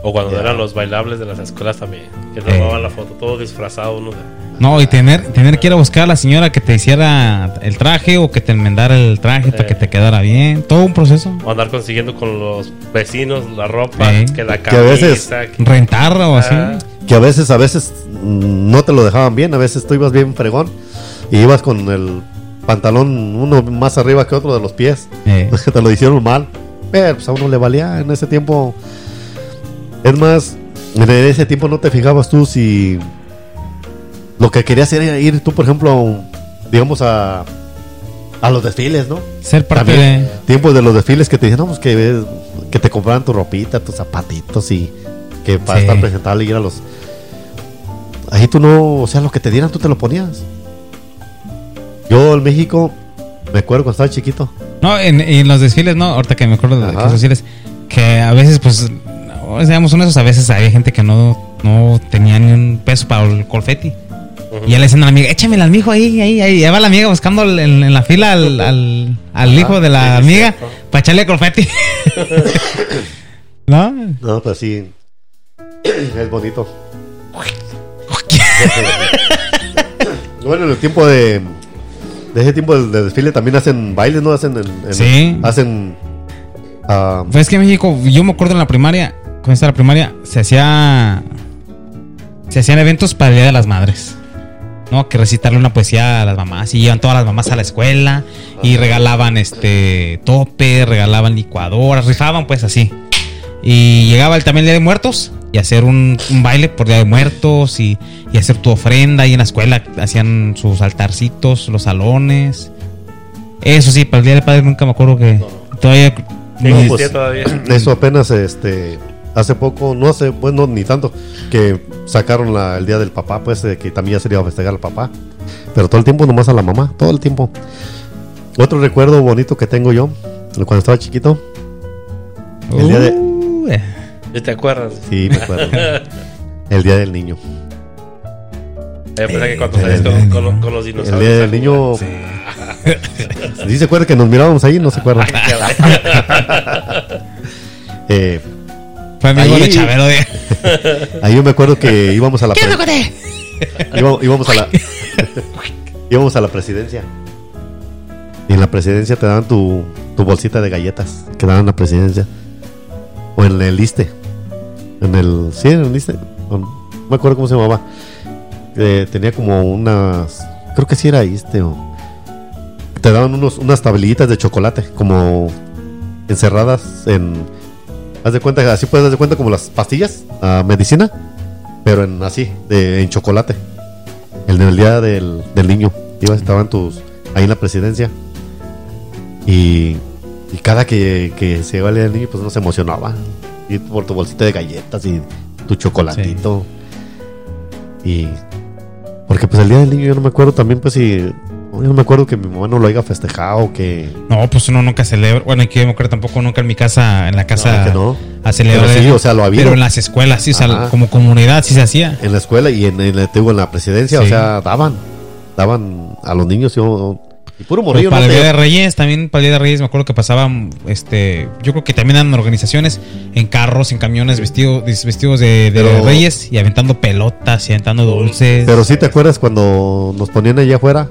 O cuando eran los bailables de las escuelas también. Que Eh. tomaban la foto todo disfrazado uno de... No, y tener, tener que ir a buscar a la señora que te hiciera el traje o que te enmendara el traje para Eh. que te quedara bien. Todo un proceso. O andar consiguiendo con los vecinos la ropa, Eh. que la Que a veces- camisa. que- Rentar o así. Ah, Que a veces, a veces mm, no te lo dejaban bien, a veces tú ibas bien fregón y ibas con el pantalón uno más arriba que otro de los pies. Eh. te lo hicieron mal. Pero pues a uno le valía en ese tiempo. Es más, en ese tiempo no te fijabas tú si lo que querías era ir tú, por ejemplo, digamos a, a los desfiles, ¿no? Ser parte También de. tiempos de los desfiles que te dicen, no, pues que, que te compraran tu ropita, tus zapatitos y que para Sí. estar presentable y ir a los... Ahí tú no, o sea, lo que te dieran tú te lo ponías. Yo en México, me acuerdo cuando estaba chiquito. No, en, en los desfiles, no, ahorita que me acuerdo de los desfiles, que a veces, pues, no, seamos honestos, a veces había gente que no, no tenía ni un peso para el confeti. Y ya le decían a la amiga, échamela al mijo ahí, ahí, ahí. Ya va la amiga buscando en, en la fila al, al, hijo de la sí, amiga para echarle confeti. ¿No? No, pero sí, es bonito. bueno, en el tiempo de... De ese tiempo de, de desfile también hacen bailes, ¿no? Hacen... en- en- Sí. Hacen... ah, Pues es que en México, yo me acuerdo en la primaria, cuando estaba la primaria, se hacía. Se hacían eventos para el Día de las Madres. ¿No? Que recitarle una poesía a las mamás. Y iban todas las mamás a la escuela. Y regalaban este tope, regalaban licuadoras, rifaban pues así. Y llegaba el, también el Día de Muertos. Y hacer un, un baile por Día de Muertos. Y, y hacer tu ofrenda. Y en la escuela hacían sus altarcitos, los salones. Eso sí, para el Día del Padre nunca me acuerdo que. Todavía. No- existía todavía. Eso apenas, este, hace poco, no hace, bueno, ni tanto, que sacaron la- el día del papá, pues, de que también ya sería festejar al papá. Pero todo el tiempo nomás a la mamá, todo el tiempo. Otro recuerdo bonito que tengo yo, cuando estaba chiquito, el día de- ¿Sí ¿Te acuerdas? sí, me acuerdo, el día del niño. Yo pensé que cuando El salías día con, del con- niño. con los El dinosaurios. día del niño, Sí. ¿sí se acuerda que nos mirábamos ahí? No se acuerda. Eh, Fue amigo Ahí- de Chabelo de. ahí yo me acuerdo que íbamos a la... ¿Qué pre-? Íbamos, íbamos a la íbamos a la presidencia. Y en la presidencia te daban tu, tu bolsita de galletas que daban en la presidencia. En el liste. En el. Sí, en el liste. no me acuerdo cómo se llamaba. Eh, tenía como unas, creo que sí era este. o- te daban unos, unas tablillitas de chocolate, como encerradas en. Haz de cuenta, así puedes dar de cuenta como las pastillas, a medicina, pero en así, de, en chocolate. El del día del, del niño. Ibas, estaban tus ahí en la presidencia. Y, y cada que, que se iba el día del niño, pues uno se emocionaba. Ir por tu bolsita de galletas y tu chocolatito. Y. Porque pues el día del niño yo no me acuerdo también, pues si. Yo no me acuerdo que mi mamá no lo haya festejado, que. No, pues uno nunca celebra. Bueno, aquí yo me acuerdo tampoco nunca en mi casa, en la casa, No, que no. a celebrar. Pero sí, o sea, lo ha habido. Pero en las escuelas, sí, o sea, como comunidad sí se hacía. En la escuela y en, en, en la presidencia, Sí. o sea, daban. Daban a los niños. Yo, y puro Pues morrillo, para ¿no? el Día de Reyes, también para el Día de Reyes me acuerdo que pasaban, este, yo creo que también eran organizaciones en carros, en camiones, vestidos, vestidos de, de Pero- Reyes y aventando pelotas y aventando dulces. Pero sí te acuerdas cuando nos ponían allá afuera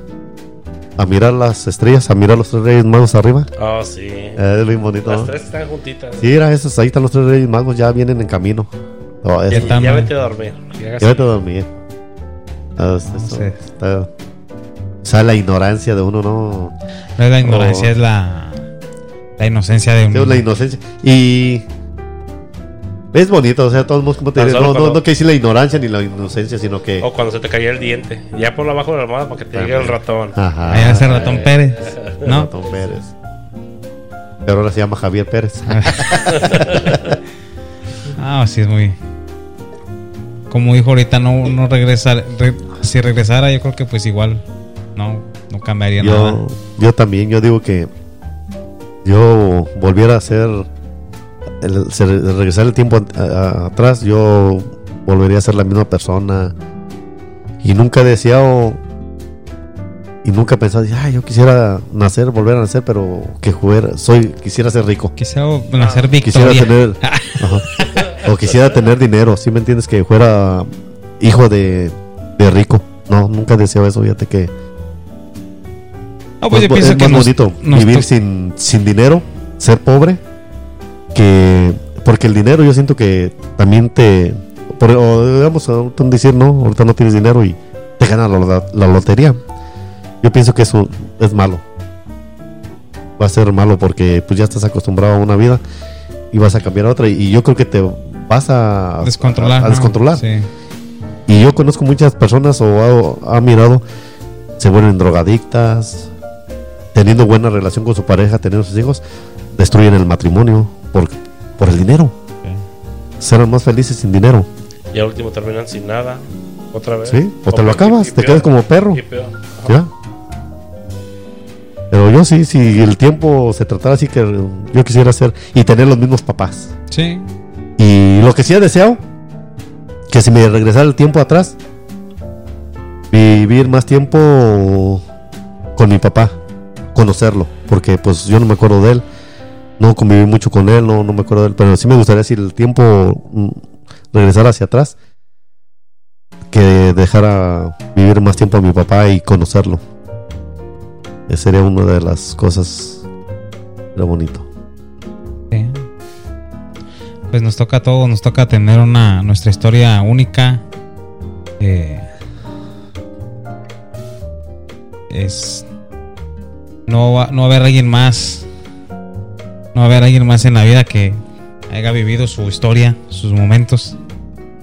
a mirar las estrellas, a mirar los tres reyes magos arriba. Oh, sí. Eh, es bien bonito. Las ¿no? tres están juntitas. Sí, era esos, ahí están los tres reyes magos, ya vienen en camino. Oh, Ya Ya, ¿no? vete a dormir. Ya vete a dormir. Ah, es- eso, Sí. está- o sea, la ignorancia de uno, ¿no? No es la ignorancia, es la, la inocencia de un Sí, la inocencia. Y es bonito, o sea, todos modos, como te solo no, no, cuando- no que decir la ignorancia ni la inocencia, sino que... O cuando se te caía el diente. Ya ponlo abajo de la almohada para que te llegue el ratón. Ajá. Ahí ese ratón Eh, Pérez, el ¿no? ratón Pérez. Pero ahora se llama Javier Pérez. Ah, sí, es muy. Como dijo ahorita, no, no regresa. re- si regresara, yo creo que pues igual no, no cambiaría nada. yo, yo también, yo digo que yo volviera a ser, el, regresar el tiempo a- a- atrás, yo volvería a ser la misma persona. Y nunca he deseado y nunca he pensado, ay, yo quisiera nacer, volver a nacer, pero que jugar, soy, quisiera ser rico. Quisiera nacer Quisiera Victoria. tener, ajá. o quisiera tener dinero, ¿sí me entiendes? Que fuera hijo de, de rico. No, nunca deseo eso, fíjate que No, pues yo pienso es que más nos- bonito nos vivir to- sin, sin dinero, ser pobre, que porque el dinero yo siento que también te, por, o digamos, ahorita decir, no, ahorita no tienes dinero y te ganas la, lotería. Yo pienso que eso es malo. Va a ser malo porque pues ya estás acostumbrado a una vida y vas a cambiar a otra y, y yo creo que te vas a descontrolar. a, a ¿no? descontrolar. Sí. Y yo conozco muchas personas o ha, ha mirado, se vuelven drogadictas, teniendo buena relación con su pareja, teniendo sus hijos, destruyen el matrimonio por, por el dinero. Serán más felices sin dinero. Y al último terminan sin nada. Otra vez. ¿Sí? O te lo acabas, te peor, quedas como perro. ¿Ya? Pero yo sí, si el tiempo se tratara así que yo quisiera hacer y tener los mismos papás. Sí. Y lo que sí he deseado, que si me regresara el tiempo atrás, vivir más tiempo con mi papá, conocerlo, porque pues yo no me acuerdo de él, no conviví mucho con él, no, no me acuerdo de él, pero sí me gustaría si el tiempo mm, regresara hacia atrás, que dejara vivir más tiempo a mi papá y conocerlo. Esa sería una de las cosas, era bonito. Sí. Pues nos toca a todos, nos toca tener una nuestra historia única. Eh, es no va, no va a haber alguien más, no va a haber alguien más en la vida que haya vivido su historia, sus momentos.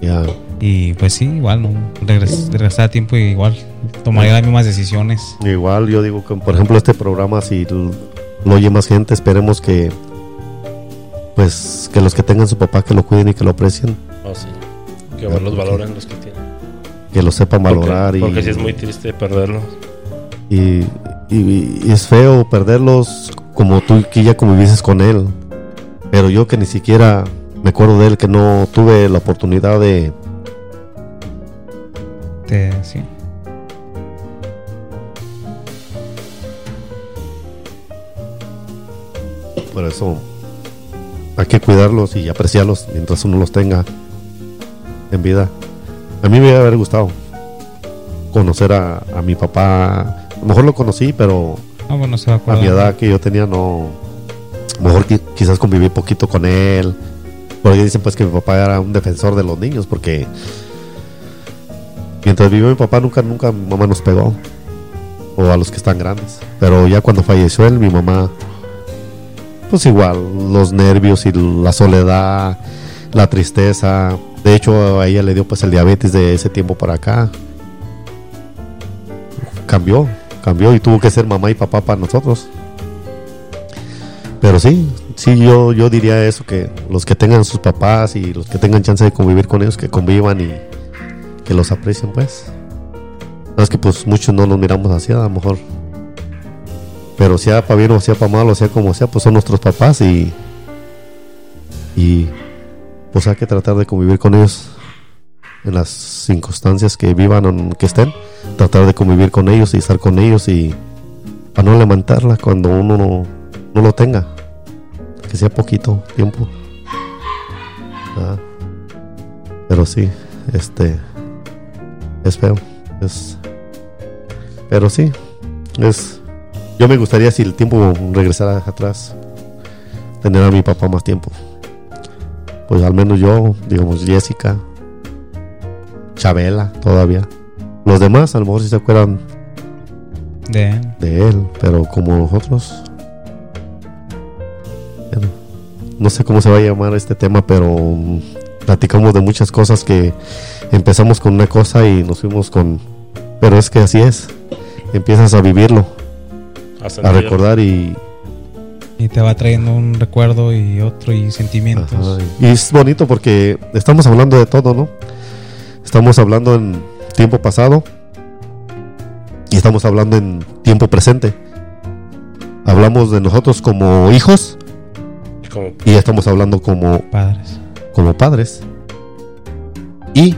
Ya. Y pues sí, igual, ¿no? Regres- regresar a tiempo y igual tomaría las mismas decisiones. Igual yo digo que por ejemplo este programa si lo oye más gente esperemos que pues que los que tengan su papá que lo cuiden y que lo aprecien Oh, sí. Que ver los valores los que tienen. que lo sepan valorar porque, y, porque sí es muy triste perderlos. y, y- y es feo perderlos como tú que ya conviviste con él pero yo que ni siquiera me acuerdo de él que no tuve la oportunidad de sí. por eso hay que cuidarlos y apreciarlos mientras uno los tenga en vida. A mí me hubiera haber gustado conocer a, a mi papá. A lo mejor lo conocí, pero Ah, bueno, se va a a mi edad que yo tenía no... A lo mejor qui- quizás conviví poquito con él. Por ahí dicen pues que mi papá era un defensor de los niños porque mientras vivió mi papá nunca, nunca mi mamá nos pegó. O a los que están grandes. Pero ya cuando falleció él, mi mamá, pues igual, los nervios y la soledad, la tristeza. De hecho, a ella le dio pues el diabetes de ese tiempo para acá. Cambió, cambió y tuvo que ser mamá y papá para nosotros. Pero sí, sí, yo, yo diría eso, que los que tengan sus papás y los que tengan chance de convivir con ellos, que convivan y que los aprecien, pues. No es que pues muchos no los miramos así, a lo mejor. Pero sea para bien o sea para mal, o sea como sea, pues son nuestros papás y. Y. Pues hay que tratar de convivir con ellos en las circunstancias que vivan o que estén. Tratar de convivir con ellos y estar con ellos y. Para no lamentarla cuando uno no, lo tenga. Que sea poquito tiempo. Ah. Pero sí, este. Es feo. Es. Pero sí, es. Yo me gustaría si el tiempo regresara atrás, tener a mi papá más tiempo. Pues al menos yo, digamos Jessica, Chabela todavía. Los demás a lo mejor si se acuerdan De él. de él, pero como nosotros. bueno, no sé cómo se va a llamar este tema, pero mm, platicamos de muchas cosas que empezamos con una cosa y nos fuimos con... Pero es que así es. Empiezas a vivirlo, A recordar y... Y te va trayendo un recuerdo y otro y sentimientos. Ajá, y es bonito porque estamos hablando de todo, ¿no? Estamos hablando en tiempo pasado y estamos hablando en tiempo presente. Hablamos de nosotros como hijos Como y estamos hablando como Padres. como padres y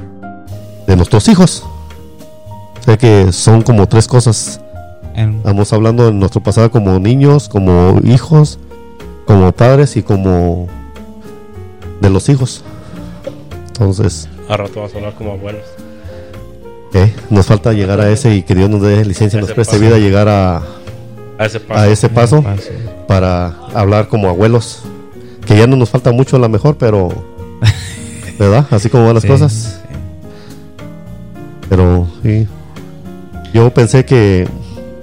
de nuestros hijos. O sea que son como tres cosas. En- Estamos hablando de nuestro pasado como niños, como hijos, como padres y como de los hijos. Entonces, a rato vamos a hablar como abuelos. eh, nos falta llegar a ese y que Dios nos dé licencia, nos preste paso. vida a llegar a, A ese paso. a ese paso Paso. para hablar como abuelos. Que ya no nos falta mucho a lo mejor, pero... ¿Verdad? Así como van las Sí, cosas. sí. Pero sí. Yo pensé que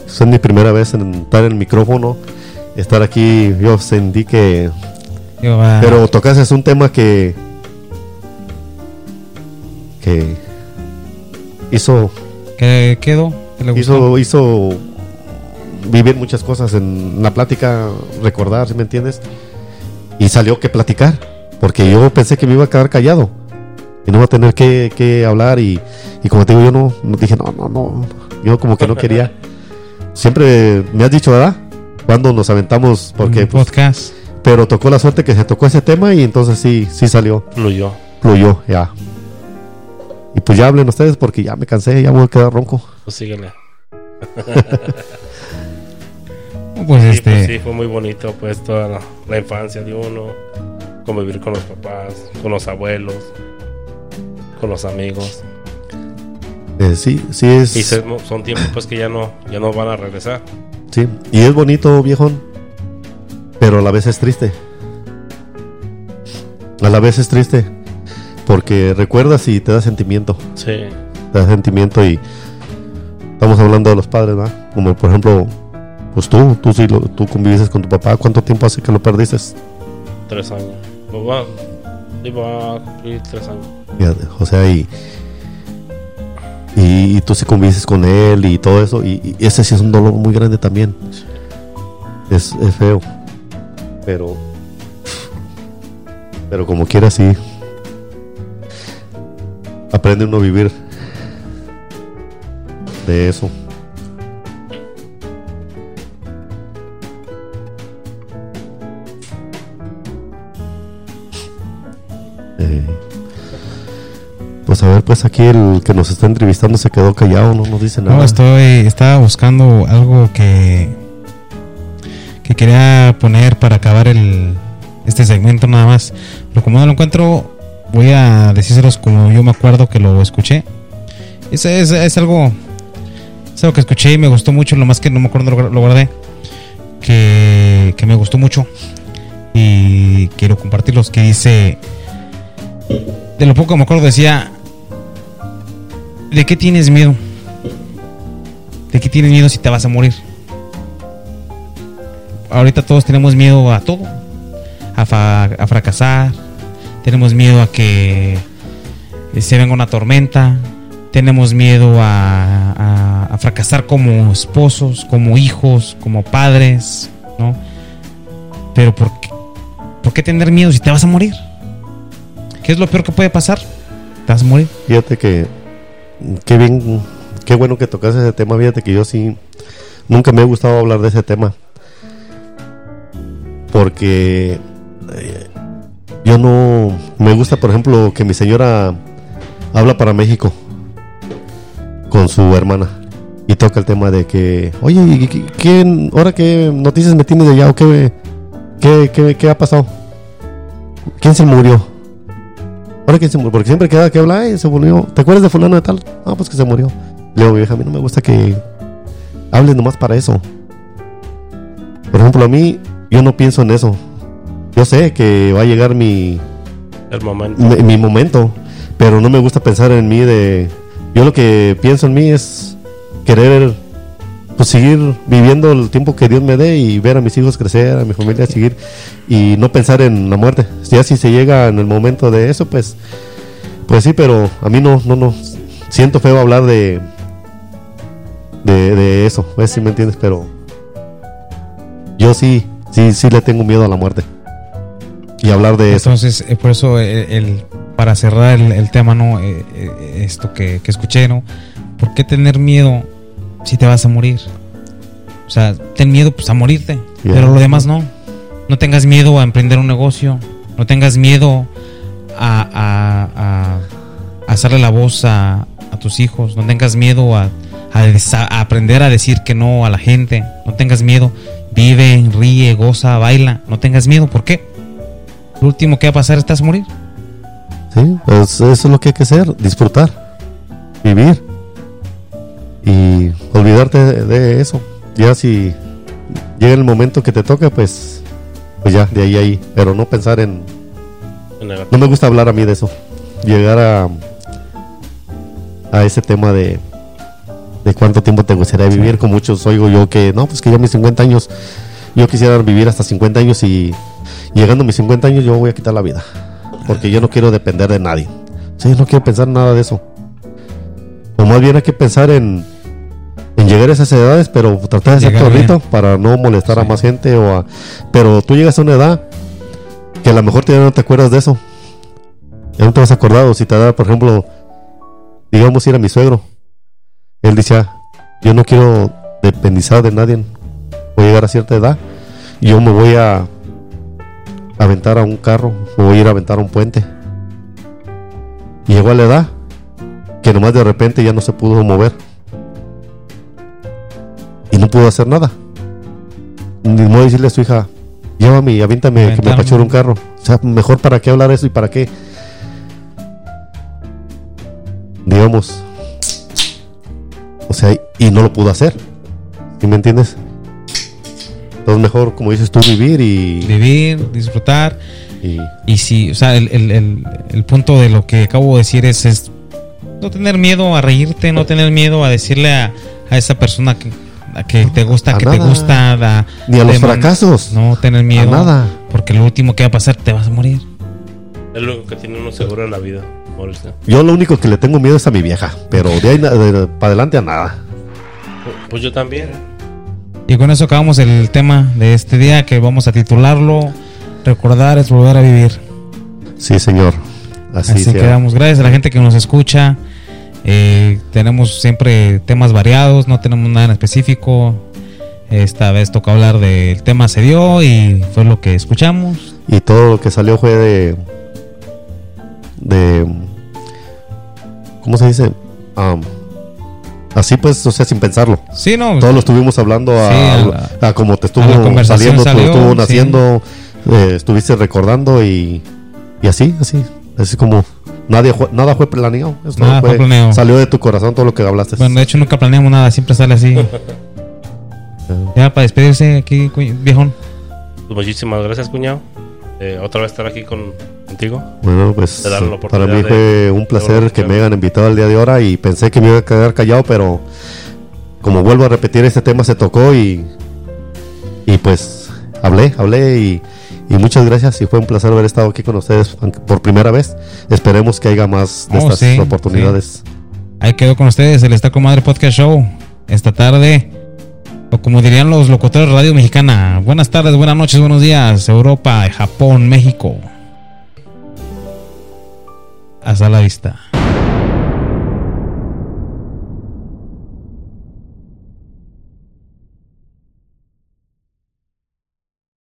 es mi primera vez en estar en el micrófono, estar aquí. Yo sentí que. Yo, va- Pero tocaste es un tema que. Que hizo. ¿Qué quedó? ¿Qué le hizo, gustó? hizo vivir muchas cosas en la plática, recordar, si me entiendes? Y salió que platicar, porque yo pensé que me iba a quedar callado y no iba a tener que, que hablar y, y como te digo, yo no, no dije, no, no, no, yo como que no quería. Siempre me has dicho, ¿verdad? Cuando nos aventamos, porque Un pues, podcast. pero tocó la suerte que se tocó ese tema y entonces sí, sí salió, Fluyó. fluyó, ya. Y pues ya hablen ustedes porque ya me cansé, ya voy a quedar ronco. Pues síguele. Pues Sí, este. pues sí, fue muy bonito, pues toda la, la infancia de uno, convivir con los papás, con los abuelos, con los amigos. Eh, sí, sí es. Y se- son tiempos pues que ya no, ya no van a regresar. Sí, y es bonito, viejón, pero a la vez es triste. A la vez es triste, porque recuerdas y te da sentimiento, Sí, te da sentimiento y estamos hablando de los padres, ¿verdad? Como por ejemplo, pues tú, tú sí, lo- tú convives con tu papá, ¿cuánto tiempo hace que lo perdiste? tres años. Va, iba a cumplir tres años. Fíjate, O sea, y, y, y tú sí convives con él y todo eso, y, y ese sí es un dolor muy grande también. Es, es feo. Pero. Pero como quiera, sí. Aprende uno a vivir de eso. Eh, pues a ver, pues aquí el que nos está entrevistando se quedó callado, no nos dice nada. No, estoy. Estaba buscando algo que. Que quería poner para acabar el. Este segmento nada más. Pero como no lo encuentro, voy a decírselos como yo me acuerdo que lo escuché. Es, es, es algo. Es algo que escuché y me gustó mucho. Lo más que no me acuerdo lo, guardé. Que, que me gustó mucho. Y quiero compartirlos. Que dice. de lo poco que me acuerdo decía, ¿de qué tienes miedo? ¿De qué tienes miedo si te vas a morir? Ahorita todos tenemos miedo a todo, a, fa- a fracasar, tenemos miedo a que se venga una tormenta, tenemos miedo a, fracasar como esposos, como hijos, como padres, ¿no? Pero ¿por qué, ¿por qué tener miedo si te vas a morir? ¿Qué es lo peor que puede pasar? Te vas a morir. Fíjate que, qué bien, qué bueno que tocas ese tema. Fíjate que yo sí, nunca me ha gustado hablar de ese tema. Porque eh, yo no, me gusta, por ejemplo, que mi señora habla para México con su hermana y toca el tema de que, oye, ¿y qué, qué- ahora qué noticias me tienes de allá o qué, qué, qué, qué ha pasado? ¿Quién se murió? Ahora quién se murió, porque siempre queda que habla, "Ay, se murió. ¿Te acuerdas de fulano de tal? Ah, pues que se murió. Le digo, vieja, a mí no me gusta que hables nomás para eso. Por ejemplo, a mí, yo no pienso en eso. Yo sé que va a llegar mi, El momento. mi, mi momento, pero no me gusta pensar en mí de... Yo lo que pienso en mí es querer pues seguir viviendo el tiempo que Dios me dé y ver a mis hijos crecer, a mi familia seguir y no pensar en la muerte. Ya si se llega en el momento de eso, pues pues sí, pero a mí no no no siento feo hablar de de, de eso, ¿ves si me entiendes? Pero yo sí sí sí le tengo miedo a la muerte. Y hablar de. Entonces, eh, por eso, eh, el, para cerrar el, el tema, ¿no? Eh, eh, esto que, que escuché, ¿no? ¿Por qué tener miedo si te vas a morir? O sea, ten miedo pues a morirte, Yeah. pero lo demás no. No tengas miedo a emprender un negocio, no tengas miedo a, a- a- a hacerle la voz a, a tus hijos, no tengas miedo a aprender a decir que no a la gente, no tengas miedo, vive, ríe, goza, baila, no tengas miedo, ¿por qué? Lo último que va a pasar es te vas a morir. Sí, pues eso es lo que hay que hacer, disfrutar, vivir y olvidarte de, de eso. Ya si llega el momento que te toca, pues, pues ya, de ahí a ahí, pero no pensar en... No me gusta hablar a mí de eso, llegar a, a ese tema de, de cuánto tiempo te gustaría vivir, con muchos oigo yo que, no, pues que ya mis 50 años, yo quisiera vivir hasta 50 años y llegando a mis 50 años yo voy a quitar la vida, porque yo no quiero depender de nadie. Sí, no quiero pensar nada de eso. O más bien hay que pensar en, en llegar a esas edades, pero tratar de ser torrito para no molestar a más gente o a... Pero tú llegas a una edad que a lo mejor ya no te acuerdas de eso. Ya no te vas acordado. Si te da, por ejemplo, digamos ir a mi suegro. Él dice, "Ah, yo no quiero dependizar de nadie. Voy a llegar a cierta edad yo me voy a aventar a un carro, a ir a aventar a un puente. Y llegó a la edad que nomás de repente ya no se pudo mover. Y no pudo hacer nada. Ni modo de decirle a su hija, llévame y avíntame que me apachurre un carro. O sea, mejor para qué hablar eso y para qué. Digamos. O sea, y no lo pudo hacer. ¿Sí me entiendes? Entonces mejor, como dices tú, vivir y... Vivir, disfrutar. y Y si, o sea, el, el- el- el punto de lo que acabo de decir es, es no tener miedo a reírte, no tener miedo a decirle a, a esa persona que, a que te gusta, a que te nada. gusta, a- ni a los fracasos. No tener miedo. A nada. Porque lo último que va a pasar, te vas a morir. Es lo que tiene uno seguro en la vida. morirse. Yo lo único que le tengo miedo es a mi vieja. Pero de ahí para adelante a nada. Pues yo también. Y con eso acabamos el tema de este día que vamos a titularlo Recordar es volver a vivir. Sí, señor. Así, Así quedamos. Gracias a la gente que nos escucha. Eh, tenemos siempre temas variados, no tenemos nada en específico. Esta vez toca hablar del tema se dio y fue lo que escuchamos. Y todo lo que salió fue de. de. ¿Cómo se dice? Am, así pues, o sea, sin pensarlo. Sí, no. Todos lo estuvimos hablando a, Sí, a la- a como te estuvo saliendo, te salió, estuvo sí. naciendo, eh, estuviste recordando y, y así, así. Así como nadie fue- nada fue planeado. Eso Nada fue planeado. Salió de tu corazón todo lo que hablaste. Bueno, de hecho nunca planeamos nada, siempre sale así. ya para despedirse aquí, viejón. Pues muchísimas gracias, cuñado. Eh, otra vez estar aquí con, contigo. Bueno, pues para mí de- fue un placer de que me hayan invitado el día de ahora y pensé que me iba a quedar callado, pero como vuelvo a repetir, este tema se tocó y, y pues hablé, hablé y, y muchas gracias y fue un placer haber estado aquí con ustedes por primera vez. Esperemos que haya más de Oh, estas sí, oportunidades. Ahí quedó con ustedes el Está con Madre Podcast Show esta tarde. Como dirían los locutores de Radio Mexicana. Buenas tardes, buenas noches, buenos días. Europa, Japón, México. Hasta la vista.